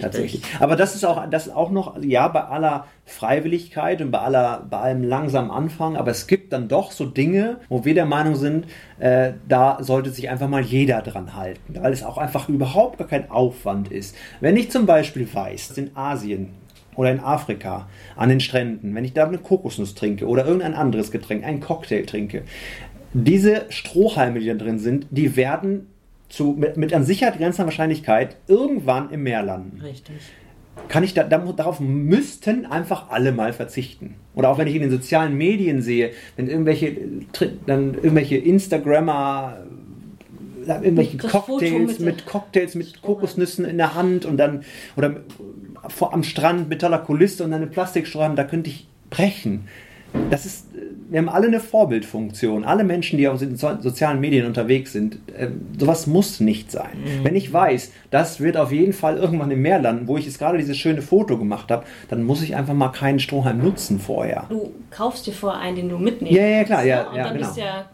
Tatsächlich. Aber das ist auch, das auch noch, ja, bei aller Freiwilligkeit und bei aller, bei allem langsamen Anfang, aber es gibt dann doch so Dinge, wo wir der Meinung sind, äh, da sollte sich einfach mal jeder dran halten, weil es auch einfach überhaupt gar kein Aufwand ist. Wenn ich zum Beispiel weiß, in Asien oder in Afrika an den Stränden, wenn ich da eine Kokosnuss trinke oder irgendein anderes Getränk, einen Cocktail trinke, diese Strohhalme, die da drin sind, die werden zu, mit, mit an Sicherheit grenzender Wahrscheinlichkeit irgendwann im Meer landen. Richtig. Kann ich da, darauf müssten einfach alle mal verzichten. Oder auch wenn ich in den sozialen Medien sehe, wenn irgendwelche, dann irgendwelche Instagrammer irgendwelche das Cocktails mit Cocktails mit Kokosnüssen in der Hand und dann oder vor, am Strand mit toller Kulisse und dann eine Plastikstrand, da könnte ich brechen. Das ist wir haben alle eine Vorbildfunktion. Alle Menschen, die auf den sozialen Medien unterwegs sind, äh, sowas muss nicht sein. Mhm. Wenn ich weiß, das wird auf jeden Fall irgendwann im Meer landen, wo ich jetzt gerade dieses schöne Foto gemacht habe, dann muss ich einfach mal keinen Strohhalm nutzen vorher. Du kaufst dir vorher einen, den du mitnimmst. Ja, ja, klar. Ja, und ja, dann genau. ist ja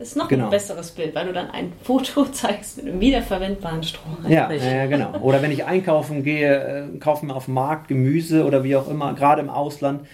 ist noch genau. ein besseres Bild, weil du dann ein Foto zeigst mit einem wiederverwendbaren Strohhalm. Ja, ja, genau. Oder wenn ich einkaufen gehe, äh, kaufe mir auf dem Markt Gemüse oder wie auch immer, gerade im Ausland,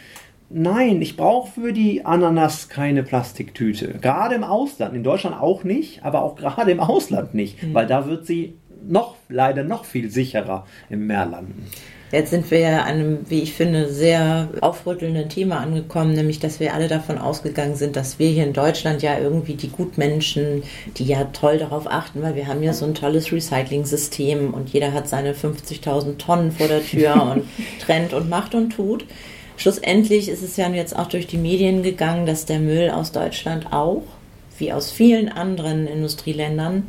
Nein, ich brauche für die Ananas keine Plastiktüte. Gerade im Ausland, in Deutschland auch nicht, aber auch gerade im Ausland nicht, mhm. weil da wird sie noch leider noch viel sicherer im Meer landen. Jetzt sind wir ja an einem, wie ich finde, sehr aufrüttelnden Thema angekommen, nämlich dass wir alle davon ausgegangen sind, dass wir hier in Deutschland ja irgendwie die Gutmenschen, die ja toll darauf achten, weil wir haben ja so ein tolles Recycling-System und jeder hat seine 50.000 Tonnen vor der Tür und trennt und macht und tut. Schlussendlich ist es ja jetzt auch durch die Medien gegangen, dass der Müll aus Deutschland auch, wie aus vielen anderen Industrieländern,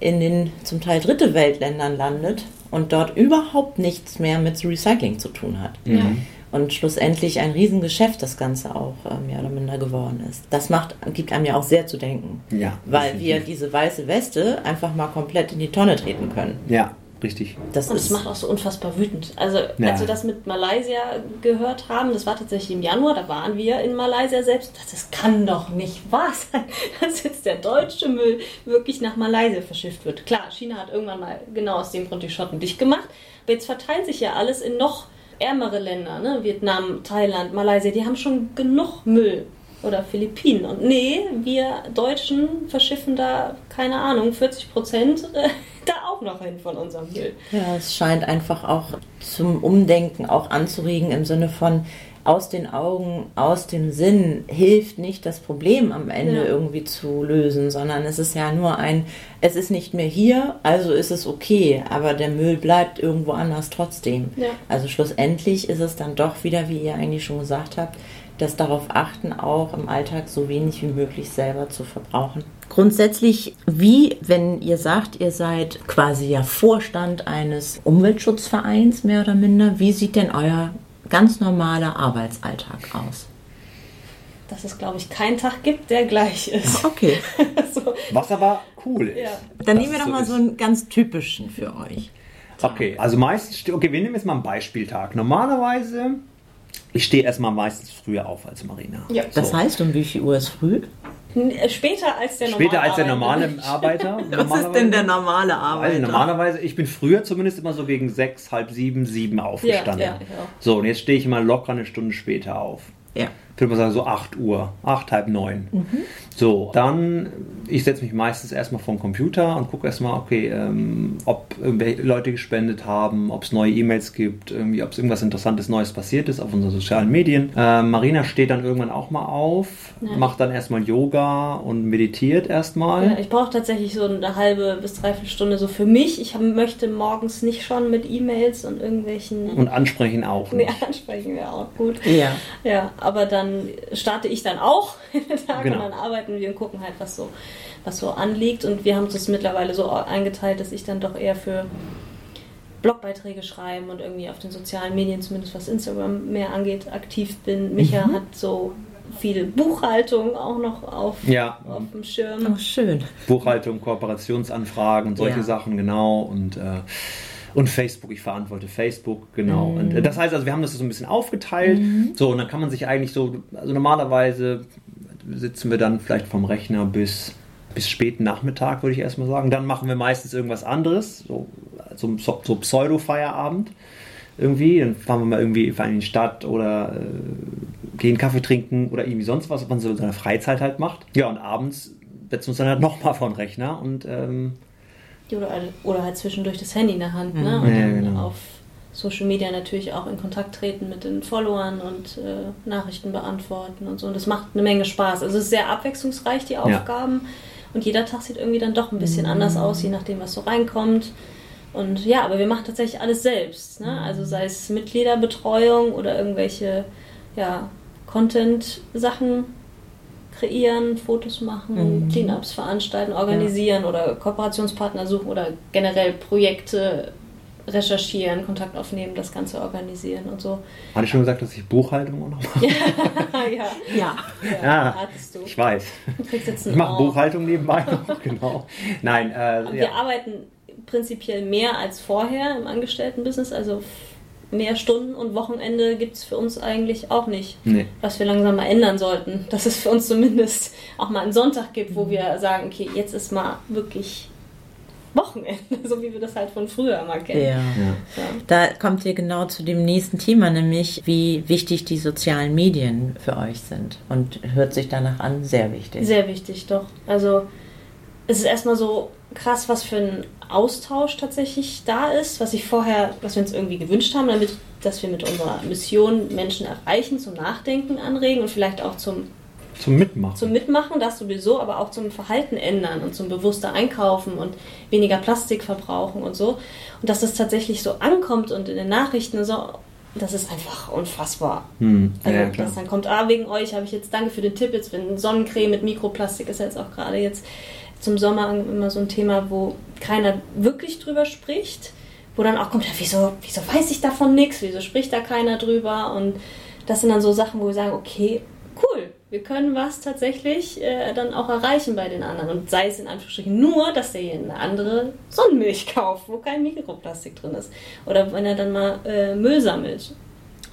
in den zum Teil dritte Weltländern landet und dort überhaupt nichts mehr mit Recycling zu tun hat. Ja. Und schlussendlich ein Riesengeschäft das Ganze auch äh, mehr oder minder geworden ist. Das macht, gibt einem ja auch sehr zu denken. Ja, Weil wir diese weiße Weste einfach mal komplett in die Tonne treten können. Ja, richtig. Das Und ist macht auch so unfassbar wütend. Also, Ja. als wir das mit Malaysia gehört haben, das war tatsächlich im Januar, da waren wir in Malaysia selbst. Das, das kann doch nicht wahr sein, dass jetzt der deutsche Müll wirklich nach Malaysia verschifft wird. Klar, China hat irgendwann mal genau aus dem Grund die Schotten dicht gemacht. Aber jetzt verteilt sich ja alles in noch ärmere Länder, ne? Vietnam, Thailand, Malaysia, die haben schon genug Müll. Oder Philippinen. Und nee, wir Deutschen verschiffen da, keine Ahnung, 40 Prozent äh, da auch noch hin von unserem Müll. Ja, es scheint einfach auch zum Umdenken auch anzuregen im Sinne von aus den Augen, aus dem Sinn hilft nicht das Problem am Ende Ja. irgendwie zu lösen, sondern es ist ja nur ein, es ist nicht mehr hier, also ist es okay, aber der Müll bleibt irgendwo anders trotzdem. Ja. Also schlussendlich ist es dann doch wieder, wie ihr eigentlich schon gesagt habt, das darauf achten, auch im Alltag so wenig wie möglich selber zu verbrauchen. Grundsätzlich, wie, wenn ihr sagt, ihr seid quasi ja Vorstand eines Umweltschutzvereins, mehr oder minder, wie sieht denn euer ganz normaler Arbeitsalltag aus? dass es, glaube ich, keinen Tag gibt, der gleich ist. Okay, so, Was aber cool ist. ja. dann nehmen wir doch so mal ist. so einen ganz typischen für euch. Okay, also meistens, ste- okay, wir nehmen jetzt mal einen Beispieltag. Normalerweise, ich stehe erstmal meistens früher auf als Marina. Ja. Das So. heißt, um wie viel Uhr ist früh? Äh, Später als der normale Später als der normale Arbeiter. Was ist denn der normalerweise. normale Also Arbeiter? normalerweise, ich bin früher zumindest immer so gegen sechs, halb sieben, sieben aufgestanden. Ja, ja, auch. So, und jetzt stehe ich immer locker eine Stunde später auf. Ja. Ich würde mal sagen, so 8 Uhr, 8, halb 9. Mhm. So, dann, ich setze mich meistens erstmal vor den Computer und gucke erstmal, okay, ähm, ob irgendwelche Leute gespendet haben, ob es neue E-Mails gibt, irgendwie, ob es irgendwas Interessantes Neues passiert ist auf unseren sozialen Medien. Ähm, Marina steht dann irgendwann auch mal auf, Ja. macht dann erstmal Yoga und meditiert erstmal. Ja, ich brauche tatsächlich so eine halbe bis dreiviertel Stunde so für mich. Ich hab, möchte morgens nicht schon mit E-Mails und irgendwelchen. Und ansprechen auch. Nee, Nicht. ansprechen wäre auch gut. Ja. Ja, aber dann starte ich dann auch in den Tag Genau. und dann arbeiten wir und gucken halt, was so, was so anliegt. Und wir haben uns das mittlerweile so eingeteilt, dass ich dann doch eher für Blogbeiträge schreiben und irgendwie auf den sozialen Medien, zumindest was Instagram mehr angeht, aktiv bin. Micha hat so viel Buchhaltung auch noch auf, Ja, auf dem Schirm. Oh, schön. Buchhaltung, Kooperationsanfragen, solche Ja. Sachen, genau. Und, äh, und Facebook, ich verantworte Facebook, genau. Und äh, das heißt also, wir haben das so ein bisschen aufgeteilt. So, und dann kann man sich eigentlich so, also normalerweise sitzen wir dann vielleicht vom Rechner bis, bis späten Nachmittag, würde ich erstmal sagen. Dann machen wir meistens irgendwas anderes, so, so, so Pseudo-Feierabend. Irgendwie, dann fahren wir mal irgendwie in die Stadt oder äh, gehen Kaffee trinken oder irgendwie sonst was, was man so in seiner Freizeit halt macht. Ja, und abends setzen wir uns dann halt nochmal vor den Rechner und ähm, Oder, oder halt zwischendurch das Handy in der Hand. Ne? Mhm. Und Ja, dann genau. auf Social Media natürlich auch in Kontakt treten mit den Followern und äh, Nachrichten beantworten und so. Und das macht eine Menge Spaß. Also es ist sehr abwechslungsreich, die Aufgaben. Und jeder Tag sieht irgendwie dann doch ein bisschen anders aus, je nachdem, was so reinkommt. Und ja, aber wir machen tatsächlich alles selbst. Ne? Also sei es Mitgliederbetreuung oder irgendwelche ja, Content-Sachen kreieren, Fotos machen, Cleanups veranstalten, organisieren oder Kooperationspartner suchen oder generell Projekte recherchieren, Kontakt aufnehmen, das Ganze organisieren und so. hatte ich schon gesagt, dass ich Buchhaltung auch noch mache. ja, Ja. ja, Ja, hattest du. ich weiß. Du Ich mache. Buchhaltung nebenbei noch, genau. Nein, äh, Wir ja. arbeiten prinzipiell mehr als vorher im Angestelltenbusiness, also mehr Stunden und Wochenende gibt es für uns eigentlich auch nicht. Nee. Was wir langsam mal ändern sollten, dass es für uns zumindest auch mal einen Sonntag gibt, wo wir sagen, okay, jetzt ist mal wirklich Wochenende, so wie wir das halt von früher immer kennen. Ja. Ja. Ja. Da kommt ihr genau zu dem nächsten Thema, nämlich wie wichtig die sozialen Medien für euch sind. Und hört sich danach an, sehr wichtig. Sehr wichtig, doch. Also es ist erstmal so krass, was für ein Austausch tatsächlich da ist, was ich vorher, was wir uns irgendwie gewünscht haben, damit, dass wir mit unserer Mission Menschen erreichen, zum Nachdenken anregen und vielleicht auch zum zum Mitmachen. Zum Mitmachen, das sowieso, aber auch zum Verhalten ändern und zum bewusster Einkaufen und weniger Plastik verbrauchen und so. Und dass das tatsächlich so ankommt und in den Nachrichten so, das ist einfach unfassbar. Hm. Also, Ja, dass dann kommt, ah, wegen euch habe ich jetzt, danke für den Tipp, jetzt wenn Sonnencreme mit Mikroplastik ist jetzt auch gerade jetzt zum Sommer immer so ein Thema, wo keiner wirklich drüber spricht, wo dann auch kommt, ja, wieso, wieso weiß ich davon nichts, wieso spricht da keiner drüber? Und das sind dann so Sachen, wo wir sagen, okay, cool, wir können was tatsächlich äh, dann auch erreichen bei den anderen. Und sei es in Anführungsstrichen nur, dass der hier eine andere Sonnenmilch kauft, wo kein Mikroplastik drin ist. Oder wenn er dann mal äh, Müll sammelt,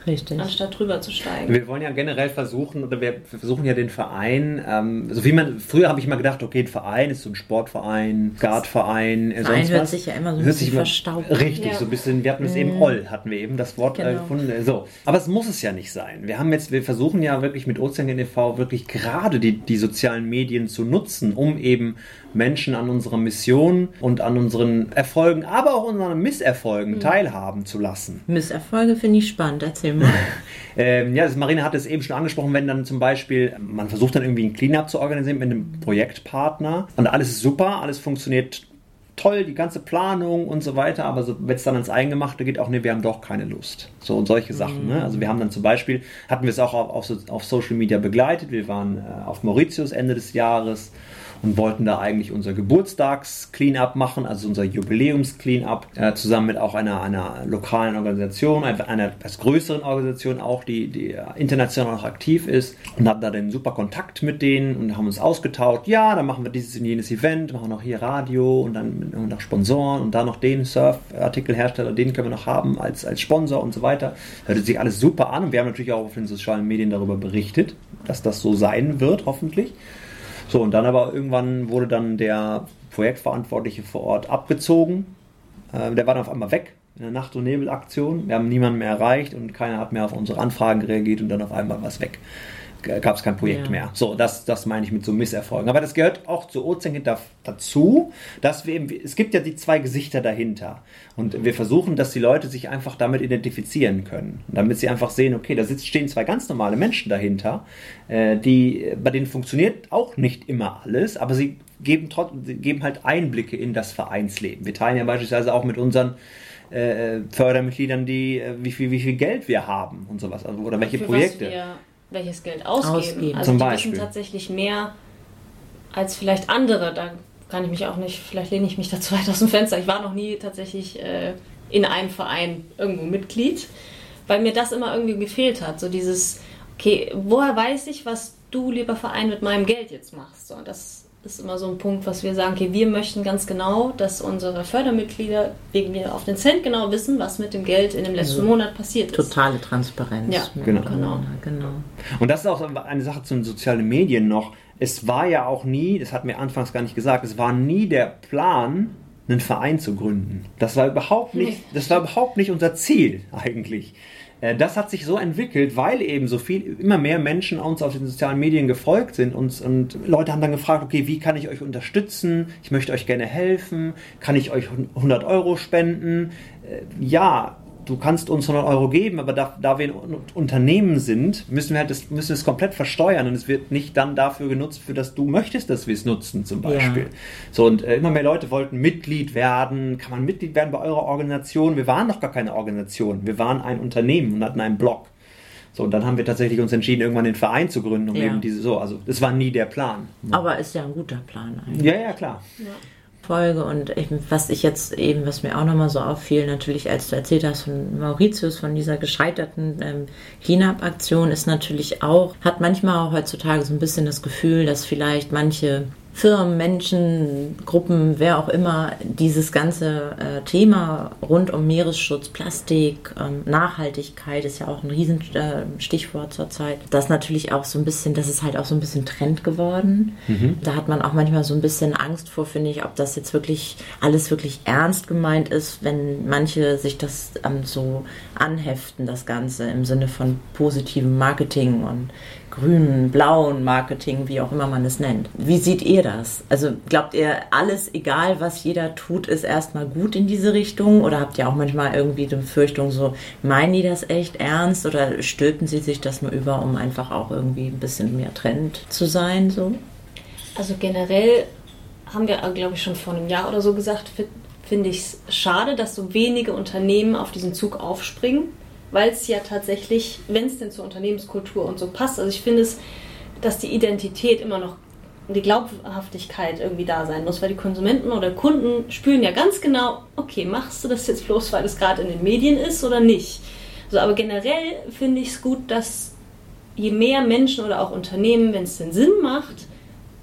Richtig. anstatt drüber zu steigen. Wir wollen ja generell versuchen, oder wir versuchen ja den Verein, ähm, so wie man, früher habe ich immer gedacht, okay, ein Verein ist so ein Sportverein, Skatverein, äh, Verein sonst hört was. sich ja immer so ein Hört bisschen verstaubt. Richtig, Ja. so ein bisschen, wir hatten es eben Oll, hatten wir eben das Wort äh, Genau. gefunden. äh, So. Aber es muss es ja nicht sein. Wir haben jetzt, wir versuchen ja wirklich mit Ozean e.V. wirklich gerade die, die sozialen Medien zu nutzen, um eben Menschen an unserer Mission und an unseren Erfolgen, aber auch unseren Misserfolgen teilhaben zu lassen. Misserfolge finde ich spannend, erzähl mal. Ähm, ja, das Marina hat es eben schon angesprochen, wenn dann zum Beispiel, man versucht dann irgendwie ein Cleanup zu organisieren mit einem Projektpartner und alles ist super, alles funktioniert toll, die ganze Planung und so weiter, aber so, wenn es dann ans Eingemachte geht, auch nee, wir haben doch keine Lust. So und solche Sachen. Ne? Also wir haben dann zum Beispiel, hatten wir es auch auf, auf, auf Social Media begleitet, wir waren äh, auf Mauritius Ende des Jahres und wollten da eigentlich unser Geburtstags-Cleanup machen, also unser Jubiläums-Cleanup, äh, zusammen mit auch einer, einer lokalen Organisation, einer, einer etwas größeren Organisation auch, die, die international auch aktiv ist und hatten da den super Kontakt mit denen und haben uns ausgetauscht, ja, dann machen wir dieses und jenes Event, machen noch hier Radio und dann noch Sponsoren und da noch den Surfartikelhersteller, den können wir noch haben als, als Sponsor und so weiter. Hörte sich alles super an und wir haben natürlich auch auf den sozialen Medien darüber berichtet, dass das so sein wird, hoffentlich. So, und dann aber irgendwann wurde dann der Projektverantwortliche vor Ort abgezogen. Äh, der war dann auf einmal weg in der Nacht- und Nebelaktion. Wir haben niemanden mehr erreicht und keiner hat mehr auf unsere Anfragen reagiert und dann auf einmal war es weg. Gab es kein Projekt Ja. mehr. So, das, das meine ich mit so Misserfolgen. Aber das gehört auch zu Ozean da, dazu, dass wir eben, es gibt ja die zwei Gesichter dahinter. Und wir versuchen, dass die Leute sich einfach damit identifizieren können. Damit sie einfach sehen, okay, da sitzt, stehen zwei ganz normale Menschen dahinter, äh, die, bei denen funktioniert auch nicht immer alles, aber sie geben, trot, geben halt Einblicke in das Vereinsleben. Wir teilen ja beispielsweise auch mit unseren äh, Fördermitgliedern, die, äh, wie, viel, wie viel Geld wir haben und sowas. Also, oder welche für Projekte. Was wir, welches Geld ausgeben. Ausgeben. Also Zum die Beispiel. wissen tatsächlich mehr als vielleicht andere. Da kann ich mich auch nicht, vielleicht lehne ich mich da zu weit aus dem Fenster. Ich war noch nie tatsächlich äh, in einem Verein irgendwo Mitglied, weil mir das immer irgendwie gefehlt hat. So dieses, okay, woher weiß ich, was du, lieber Verein, mit meinem Geld jetzt machst? So, das ist immer so ein Punkt, was wir sagen, okay, wir möchten ganz genau, dass unsere Fördermitglieder wegen wir auf den Cent genau wissen, was mit dem Geld in dem letzten Also Monat passiert ist. Totale Transparenz. Ja, genau. Corona, genau. Und das ist auch eine Sache zu den sozialen Medien noch. Es war ja auch nie, das hat mir anfangs gar nicht gesagt, es war nie der Plan, einen Verein zu gründen. Das war überhaupt nicht, das war überhaupt nicht unser Ziel eigentlich. Äh, Das hat sich so entwickelt, weil eben so viel, immer mehr Menschen uns auf den sozialen Medien gefolgt sind und, und Leute haben dann gefragt, okay, wie kann ich euch unterstützen? Ich möchte euch gerne helfen. Kann ich euch 100 Euro spenden? Äh, Ja, du kannst uns 100 Euro geben, aber da, da wir ein Un- Unternehmen sind, müssen wir halt das, müssen es komplett versteuern und es wird nicht dann dafür genutzt, für das du möchtest, dass wir es nutzen zum Beispiel. Ja. So und äh, immer mehr Leute wollten Mitglied werden. Kann man Mitglied werden bei eurer Organisation? Wir waren doch gar keine Organisation. Wir waren ein Unternehmen und hatten einen Blog. So, und dann haben wir tatsächlich uns entschieden, irgendwann den Verein zu gründen, um Ja. eben diese, so, also, das war nie der Plan. Aber ist ja ein guter Plan eigentlich. Ja, ja, klar. Folge und ich, was ich jetzt eben, was mir auch nochmal so auffiel, natürlich als du erzählt hast von Mauritius, von dieser gescheiterten ähm, Cleanup-Aktion, ist natürlich auch, hat manchmal auch heutzutage so ein bisschen das Gefühl, dass vielleicht manche Firmen, Menschen, Gruppen, wer auch immer, dieses ganze äh, Thema rund um Meeresschutz, Plastik, ähm, Nachhaltigkeit ist ja auch ein riesen äh, zurzeit. Das natürlich auch so ein bisschen, das ist halt auch so ein bisschen Trend geworden. Da hat man auch manchmal so ein bisschen Angst vor, finde ich, ob das jetzt wirklich alles wirklich ernst gemeint ist, wenn manche sich das ähm, so anheften, das Ganze im Sinne von positivem Marketing und grünen, blauen Marketing, wie auch immer man es nennt. Wie seht ihr das? Also glaubt ihr, alles, egal was jeder tut, ist erstmal gut in diese Richtung? Oder habt ihr auch manchmal irgendwie die Befürchtung, so, meinen die das echt ernst? Oder stülpen sie sich das nur über, um einfach auch irgendwie ein bisschen mehr Trend zu sein? So? Also generell haben wir, glaube ich, schon vor einem Jahr oder so gesagt, finde ich es schade, dass so wenige Unternehmen auf diesen Zug aufspringen weil es ja tatsächlich, wenn es denn zur Unternehmenskultur und so passt, also ich finde es, dass die Identität immer noch die Glaubhaftigkeit irgendwie da sein muss, weil die Konsumenten oder Kunden spüren ja ganz genau, okay, machst du das jetzt bloß, weil es gerade in den Medien ist oder nicht. So, aber generell finde ich es gut, dass je mehr Menschen oder auch Unternehmen, wenn es den Sinn macht,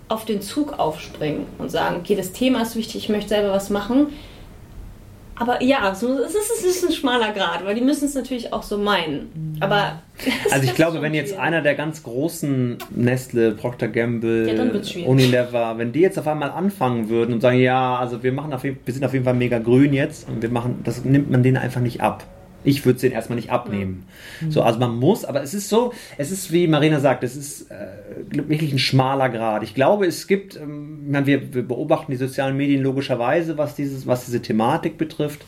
auf den Zug aufspringen und sagen, okay, das Thema ist wichtig, ich möchte selber was machen, aber ja, so, es, ist, es ist ein schmaler Grad, weil die müssen es natürlich auch so meinen. Aber also ich glaube, wenn jetzt einer der ganz großen Nestle, Procter Gamble, ja, Unilever, wenn die jetzt auf einmal anfangen würden und sagen, ja, also wir machen auf jeden, wir sind auf jeden Fall mega grün jetzt und wir machen, das nimmt man denen einfach nicht ab ich würde es denen erstmal nicht abnehmen. Mhm. So, also man muss, aber es ist so, es ist wie Marina sagt, es ist äh, wirklich ein schmaler Grad. Ich glaube, es gibt, ähm, wir, wir, beobachten die sozialen Medien logischerweise, was dieses, was diese Thematik betrifft.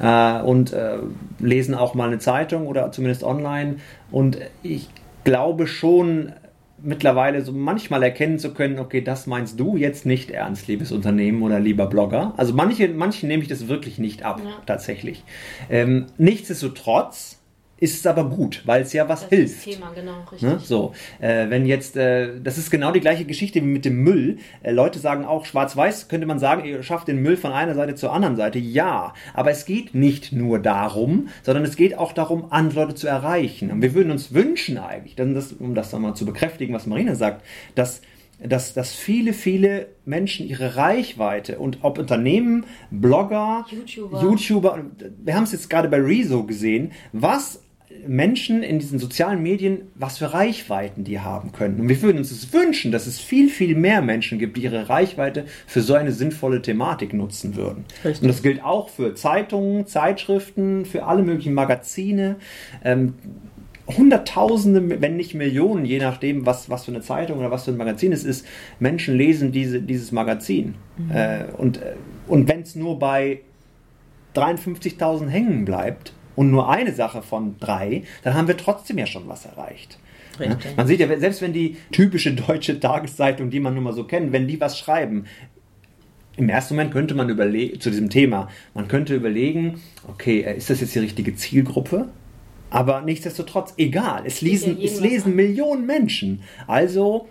Äh, und äh, lesen auch mal eine Zeitung oder zumindest online. Und ich glaube schon, mittlerweile so manchmal erkennen zu können, okay, das meinst du jetzt nicht ernst, liebes Unternehmen oder lieber Blogger. Also manche, manchen nehme ich das wirklich nicht ab, ja. tatsächlich. Ähm, nichtsdestotrotz ist es aber gut, weil es ja was das hilft. Ist das Thema, genau, richtig. Ne? So, äh, wenn jetzt, äh, das ist genau die gleiche Geschichte wie mit dem Müll. Äh, Leute sagen auch, schwarz-weiß könnte man sagen, ihr schafft den Müll von einer Seite zur anderen Seite. Ja, aber es geht nicht nur darum, sondern es geht auch darum, andere Leute zu erreichen. Und wir würden uns wünschen eigentlich, das, um das nochmal zu bekräftigen, was Marina sagt, dass dass, dass viele, viele Menschen ihre Reichweite und ob Unternehmen, Blogger, YouTuber, YouTuber wir haben es jetzt gerade bei Rezo gesehen, was Menschen in diesen sozialen Medien, was für Reichweiten die haben können. Und wir würden uns es wünschen, dass es viel, viel mehr Menschen gibt, die ihre Reichweite für so eine sinnvolle Thematik nutzen würden. Richtig. Und das gilt auch für Zeitungen, Zeitschriften, für alle möglichen Magazine. Ähm, Hunderttausende, wenn nicht Millionen, je nachdem, was, was für eine Zeitung oder was für ein Magazin es ist, Menschen lesen diese, dieses Magazin. Mhm. Äh, und äh, und wenn es nur bei 53.000 hängen bleibt, und nur eine Sache von drei, dann haben wir trotzdem ja schon was erreicht. Ja? Man sieht ja, selbst wenn die typische deutsche Tageszeitung, die man nun mal so kennt, wenn die was schreiben, im ersten Moment könnte man überlegen, zu diesem Thema, man könnte überlegen, okay, äh, ist das jetzt die richtige Zielgruppe? Aber nichtsdestotrotz, egal, es lesen, es lesen Millionen Menschen. Also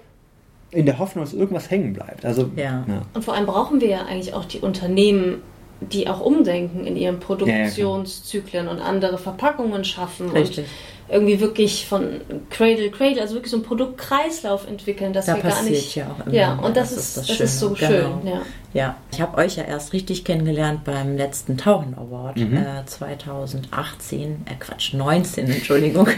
in der Hoffnung, dass irgendwas hängen bleibt. Also, ja. ja. Und vor allem brauchen wir ja eigentlich auch die Unternehmen, die auch umdenken in ihren Produktionszyklen ja, ja, und andere Verpackungen schaffen Richtig. und irgendwie wirklich von Cradle Cradle, also wirklich so ein Produktkreislauf entwickeln, dass da wir gar nicht. Ja, auch immer ja und das, das, ist, das, das ist so genau. schön. Ja. Ja, ich habe euch ja erst richtig kennengelernt beim letzten Tauchen Award mhm. äh, 2018, äh Quatsch, 19, Entschuldigung,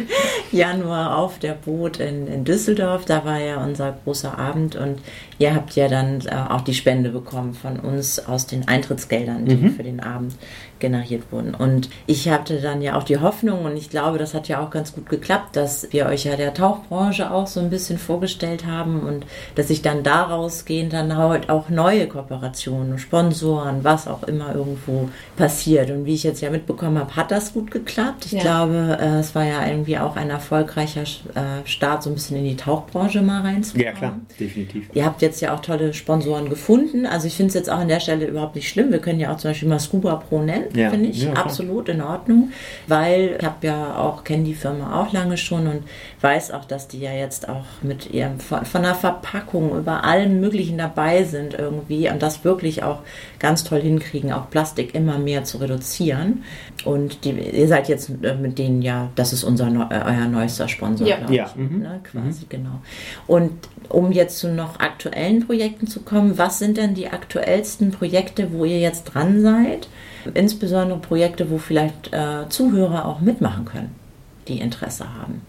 Januar auf der Boot in, in Düsseldorf. Da war ja unser großer Abend und ihr habt ja dann äh, auch die Spende bekommen von uns aus den Eintrittsgeldern, die mhm. für den Abend generiert wurden. Und ich hatte dann ja auch die Hoffnung, und ich glaube, das hat ja auch ganz gut geklappt, dass wir euch ja der Tauchbranche auch so ein bisschen vorgestellt haben und dass sich dann daraus gehen dann halt auch neue Kooperationen, Sponsoren, was auch immer irgendwo passiert. Und wie ich jetzt ja mitbekommen habe, hat das gut geklappt. Ich ja. glaube, äh, es war ja irgendwie auch ein erfolgreicher äh, Start, so ein bisschen in die Tauchbranche mal reinzukommen. Ja, klar, definitiv. Ihr habt jetzt ja auch tolle Sponsoren gefunden. Also ich finde es jetzt auch an der Stelle überhaupt nicht schlimm. Wir können ja auch zum Beispiel mal Scuba Pro nennen ja. finde ich ja, absolut in Ordnung, weil ich habe ja auch, kenne die Firma auch lange schon und weiß auch, dass die ja jetzt auch mit ihrem, von, von der Verpackung über allem Möglichen dabei sind irgendwie und das wirklich auch ganz toll hinkriegen, auch Plastik immer mehr zu reduzieren. Und die, ihr seid jetzt äh, mit denen ja, das ist unser äh, euer neuester Sponsor, ja. ja. Ich, mhm. ne, quasi, mhm. genau. Und um jetzt zu noch aktuellen Projekten zu kommen, was sind denn die aktuellsten Projekte, wo ihr jetzt dran seid? Insbesondere Projekte, wo vielleicht äh, Zuhörer auch mitmachen können, die Interesse haben.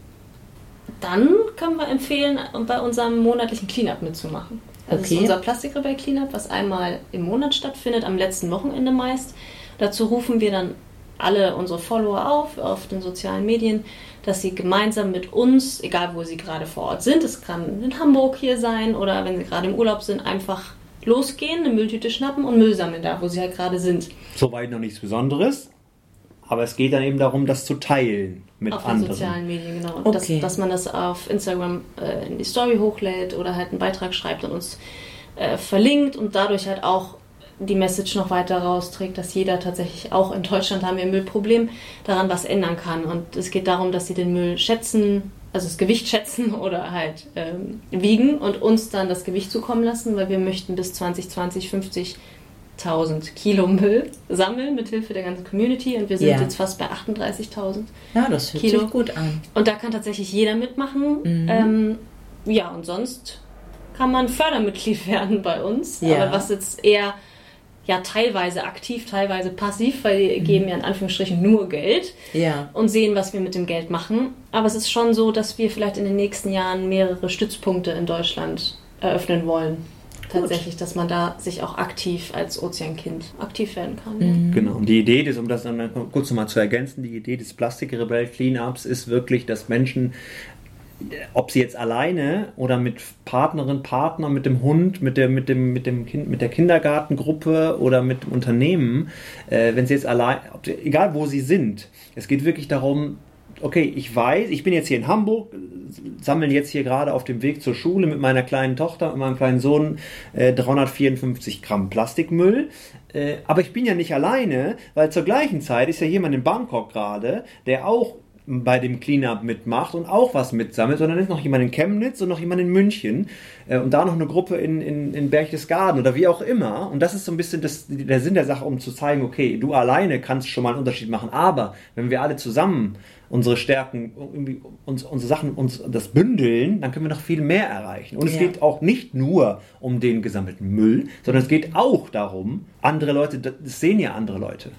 Dann können wir empfehlen, bei unserem monatlichen Cleanup mitzumachen. Das okay. ist unser Plastikrebell Cleanup, was einmal im Monat stattfindet, am letzten Wochenende meist. Dazu rufen wir dann alle unsere Follower auf, auf den sozialen Medien, dass sie gemeinsam mit uns, egal wo sie gerade vor Ort sind, es kann in Hamburg hier sein oder wenn sie gerade im Urlaub sind, einfach losgehen, eine Mülltüte schnappen und Müll sammeln da, wo sie halt gerade sind. Soweit noch nichts Besonderes. Aber es geht dann eben darum, das zu teilen mit auf anderen. den sozialen Medien, genau. Und Okay. dass, dass man das auf Instagram äh, in die Story hochlädt oder halt einen Beitrag schreibt und uns äh, verlinkt und dadurch halt auch die Message noch weiter rausträgt, dass jeder tatsächlich auch in Deutschland haben wir ein Müllproblem, daran was ändern kann. Und es geht darum, dass sie den Müll schätzen, also das Gewicht schätzen oder halt ähm, wiegen und uns dann das Gewicht zukommen lassen, weil wir möchten bis 2020 50.000 Kilo Müll sammeln mit Hilfe der ganzen Community und wir sind Ja. jetzt fast bei 38.000. Ja, das hört Kilo. sich gut an. Und da kann tatsächlich jeder mitmachen. Mhm. Ähm, ja, und sonst kann man Fördermitglied werden bei uns. Ja. Aber was jetzt eher ja teilweise aktiv, teilweise passiv, weil Mhm. wir geben ja in Anführungsstrichen nur Geld Ja. und sehen, was wir mit dem Geld machen. Aber es ist schon so, dass wir vielleicht in den nächsten Jahren mehrere Stützpunkte in Deutschland eröffnen wollen. Tatsächlich, dass man da sich auch aktiv als Ozeankind aktiv werden kann. Mhm. Genau. Und die Idee des, um das dann kurz nochmal zu ergänzen, die Idee des Plastikrebell Cleanups ist wirklich, dass Menschen, ob sie jetzt alleine oder mit Partnerin, Partner, mit dem Hund, mit der, mit dem, mit dem Kind, mit der Kindergartengruppe oder mit dem Unternehmen, äh, wenn sie jetzt allein, ob, sie- egal wo sie sind, es geht wirklich darum, okay, ich weiß, ich bin jetzt hier in Hamburg, sammeln jetzt hier gerade auf dem Weg zur Schule mit meiner kleinen Tochter und meinem kleinen Sohn äh, 354 Gramm Plastikmüll. Äh, aber ich bin ja nicht alleine, weil zur gleichen Zeit ist ja jemand in Bangkok gerade, der auch bei dem Cleanup mitmacht und auch was mitsammelt, sondern ist noch jemand in Chemnitz und noch jemand in München äh, und da noch eine Gruppe in, in, in Berchtesgaden oder wie auch immer. Und das ist so ein bisschen das, der Sinn der Sache, um zu zeigen, okay, du alleine kannst schon mal einen Unterschied machen, aber wenn wir alle zusammen unsere Stärken, irgendwie uns, unsere Sachen, uns das bündeln, dann können wir noch viel mehr erreichen. Und es Ja. geht auch nicht nur um den gesammelten Müll, sondern es geht auch darum, andere Leute, das sehen ja andere Leute.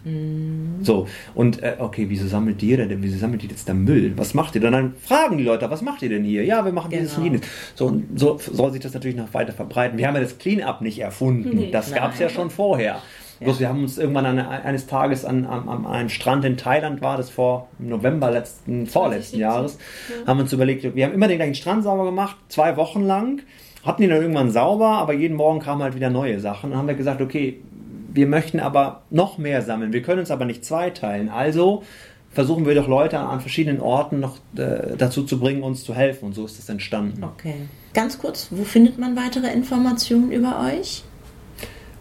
So, und äh, okay, wieso sammelt ihr denn, wieso sammelt ihr jetzt da Müll? Was macht ihr denn? Dann fragen die Leute, was macht ihr denn hier? Ja, wir machen dieses und Genau. jenes. So, und so soll sich das natürlich noch weiter verbreiten. Wir haben ja das Clean-Up nicht erfunden. Nee. das gab es ja schon vorher. Bloß wir haben uns irgendwann an, eines Tages an, an, an einem Strand in Thailand, war das vor im November letzten, vorletzten 2017. Jahres, haben uns überlegt, wir haben immer den gleichen Strand sauber gemacht, zwei Wochen lang, hatten ihn dann irgendwann sauber, aber jeden Morgen kamen halt wieder neue Sachen. Dann haben wir gesagt, okay, wir möchten aber noch mehr sammeln, wir können uns aber nicht zweiteilen. Also versuchen wir doch Leute an verschiedenen Orten noch äh, dazu zu bringen, uns zu helfen. Und so ist das entstanden. Okay. Ganz kurz, wo findet man weitere Informationen über euch?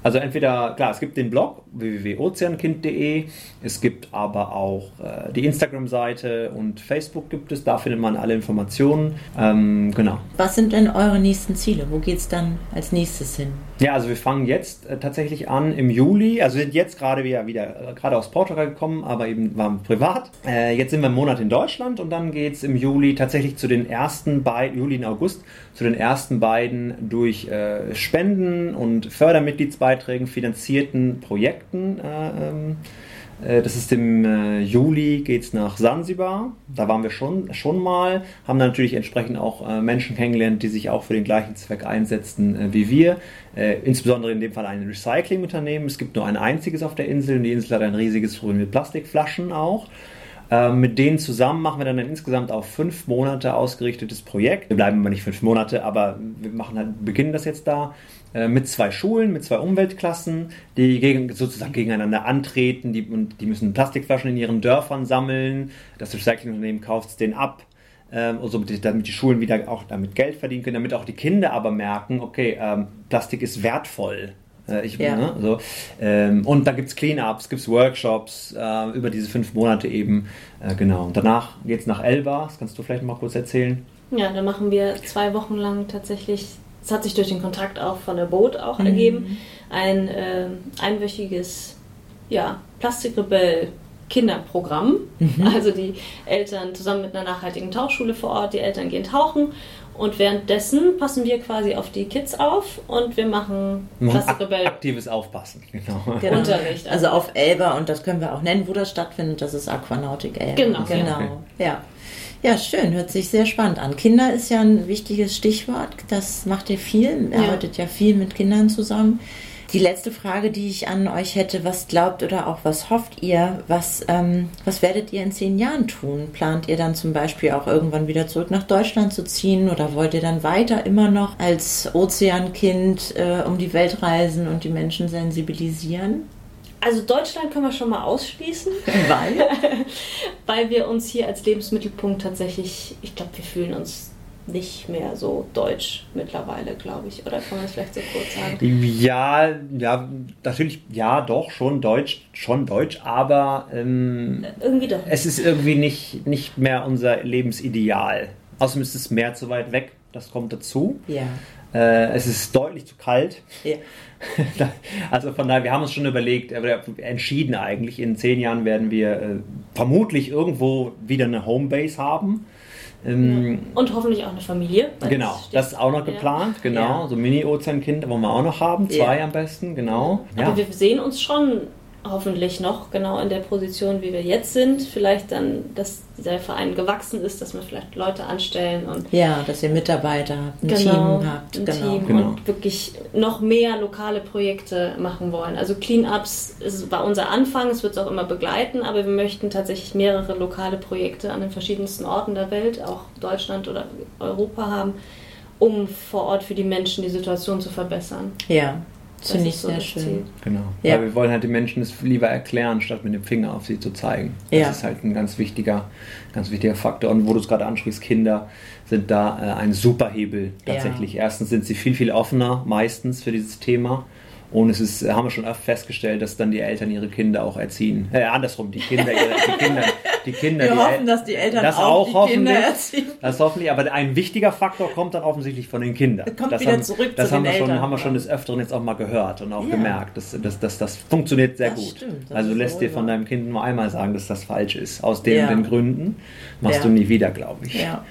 Also entweder, klar, es gibt den Blog www.ozeankind.de, es gibt aber auch äh, die Instagram-Seite und Facebook gibt es, da findet man alle Informationen. Ähm, genau. Was sind denn eure nächsten Ziele? Wo geht es dann als nächstes hin? Ja, also wir fangen jetzt äh, tatsächlich an im Juli. Also wir sind jetzt gerade wieder, wieder äh, gerade aus Portugal gekommen, aber eben waren privat. Äh, jetzt sind wir einen Monat in Deutschland und dann geht es im Juli tatsächlich zu den ersten beiden, Juli und August, zu den ersten beiden durch äh, Spenden und Fördermitgliedsbeiträgen finanzierten Projekten. Äh, ähm, äh, das ist im äh, Juli geht's nach Sansibar. Da waren wir schon, schon mal, haben natürlich entsprechend auch äh, Menschen kennengelernt, die sich auch für den gleichen Zweck einsetzen äh, wie wir. Äh, insbesondere in dem Fall ein Recyclingunternehmen. Es gibt nur ein einziges auf der Insel und die Insel hat ein riesiges Problem mit Plastikflaschen auch. Ähm, mit denen zusammen machen wir dann ein insgesamt auf fünf Monate ausgerichtetes Projekt. Wir bleiben aber nicht fünf Monate, aber wir machen halt, beginnen das jetzt da äh, mit zwei Schulen, mit zwei Umweltklassen, die gegen, sozusagen gegeneinander antreten. Die, und die müssen Plastikflaschen in ihren Dörfern sammeln. Das Recyclingunternehmen kauft es denen ab. Ähm, und somit, damit die Schulen wieder auch damit Geld verdienen können, damit auch die Kinder aber merken, okay, ähm, Plastik ist wertvoll. Äh, Ich, Ja. ne, so. ähm, und da gibt es Cleanups, gibt es Workshops äh, über diese fünf Monate eben. Äh, genau. Und danach geht es nach Elba. Das kannst du vielleicht mal kurz erzählen. Ja, da machen wir zwei Wochen lang tatsächlich, es hat sich durch den Kontakt auch von der Boot auch ergeben, ein ähm, einwöchiges ja, Plastikrebell Kinderprogramm. Also die Eltern zusammen mit einer nachhaltigen Tauchschule vor Ort, die Eltern gehen tauchen und währenddessen passen wir quasi auf die Kids auf und wir machen Ak Plastikrebell. aktives Aufpassen. Genau. Genau. Unterricht. Also auf Elba und das können wir auch nennen, wo das stattfindet. Das ist Aquanautik Elba. Genau. Genau. Ja. Ja, schön. Hört sich sehr spannend an. Kinder ist ja ein wichtiges Stichwort. Das macht ihr viel. Ihr Ja. arbeitet ja viel mit Kindern zusammen. Die letzte Frage, die ich an euch hätte, was glaubt oder auch was hofft ihr, was, ähm, was werdet ihr in zehn Jahren tun? Plant ihr dann zum Beispiel auch irgendwann wieder zurück nach Deutschland zu ziehen oder wollt ihr dann weiter immer noch als Ozeankind äh, um die Welt reisen und die Menschen sensibilisieren? Also Deutschland können wir schon mal ausschließen. Weil? Weil wir uns hier als Lebensmittelpunkt tatsächlich, ich glaube, wir fühlen uns nicht mehr so deutsch mittlerweile, glaube ich. Oder kann man das vielleicht so kurz sagen? Ja, ja, natürlich, ja, doch, schon deutsch, schon deutsch, aber ähm, irgendwie doch. Es ist irgendwie nicht, nicht mehr unser Lebensideal. Außerdem ist es mehr zu weit weg, das kommt dazu. Ja. Äh, es ist deutlich zu kalt. Ja. Also von daher, wir haben uns schon überlegt, entschieden eigentlich, in zehn Jahren werden wir äh, vermutlich irgendwo wieder eine Homebase haben. Ähm, und hoffentlich auch eine Familie. Genau, das, das, ist auch noch geplant, ja. genau. Ja. So Mini-Ozean-Kind wollen wir auch noch haben, zwei am besten, genau. Aber wir sehen uns schon hoffentlich noch genau in der Position, wie wir jetzt sind. Vielleicht dann, dass der Verein gewachsen ist, dass wir vielleicht Leute anstellen und ja, dass ihr Mitarbeiter habt, ein genau, Team habt, ein genau. Team genau. und wirklich noch mehr lokale Projekte machen wollen. Also Cleanups war unser Anfang, es wird es auch immer begleiten, aber wir möchten tatsächlich mehrere lokale Projekte an den verschiedensten Orten der Welt, auch Deutschland oder Europa haben, um vor Ort für die Menschen die Situation zu verbessern. Ja, das finde ich so sehr schön. Ziel. Genau. Ja. Weil wir wollen halt den Menschen es lieber erklären, statt mit dem Finger auf sie zu zeigen. Das ja. ist halt ein ganz wichtiger, ganz wichtiger Faktor. Und wo du es gerade ansprichst, Kinder sind da äh, ein super Hebel tatsächlich. Ja. Erstens sind sie viel, viel offener meistens für dieses Thema. Und es ist, haben wir schon oft festgestellt, dass dann die Eltern ihre Kinder auch erziehen. Äh, andersrum, die Kinder, ihre, die Kinder, die Kinder. Wir die hoffen, dass die Eltern das auch, auch die Kinder erziehen. Das hoffentlich, aber ein wichtiger Faktor kommt dann offensichtlich von den Kindern. Kommt das wieder haben, zurück das zu haben den wir schon, Eltern. haben wir schon des Öfteren jetzt auch mal gehört und auch ja. gemerkt. dass das, das, das funktioniert sehr das gut. Stimmt, also lässt dir von deinem Kind nur einmal sagen, dass das falsch ist. Aus den, ja. den Gründen machst Ja. du nie wieder, glaube ich. Ja.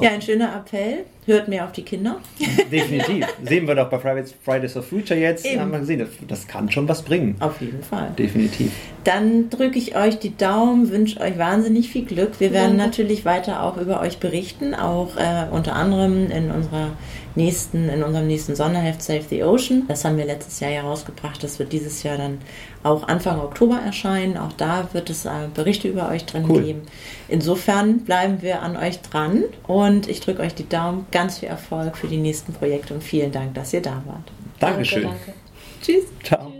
Ja, ein schöner Appell. Hört mehr auf die Kinder. Definitiv. Sehen wir doch bei Fridays, for Future jetzt. Eben. Haben wir gesehen, das, das kann schon was bringen. Auf jeden Fall. Definitiv. Dann drücke ich euch die Daumen, wünsche euch wahnsinnig viel Glück. Wir werden Danke. natürlich weiter auch über euch berichten, auch äh, unter anderem in unserer nächsten, in unserem nächsten Sonderheft Save the Ocean. Das haben wir letztes Jahr ja rausgebracht. Das wird dieses Jahr dann auch Anfang Oktober erscheinen. Auch da wird es äh, Berichte über euch drin Cool. geben. Insofern bleiben wir an euch dran und ich drücke euch die Daumen. Ganz viel Erfolg für die nächsten Projekte und vielen Dank, dass ihr da wart. Dankeschön. Danke, danke. Tschüss. Ciao. Tschüss.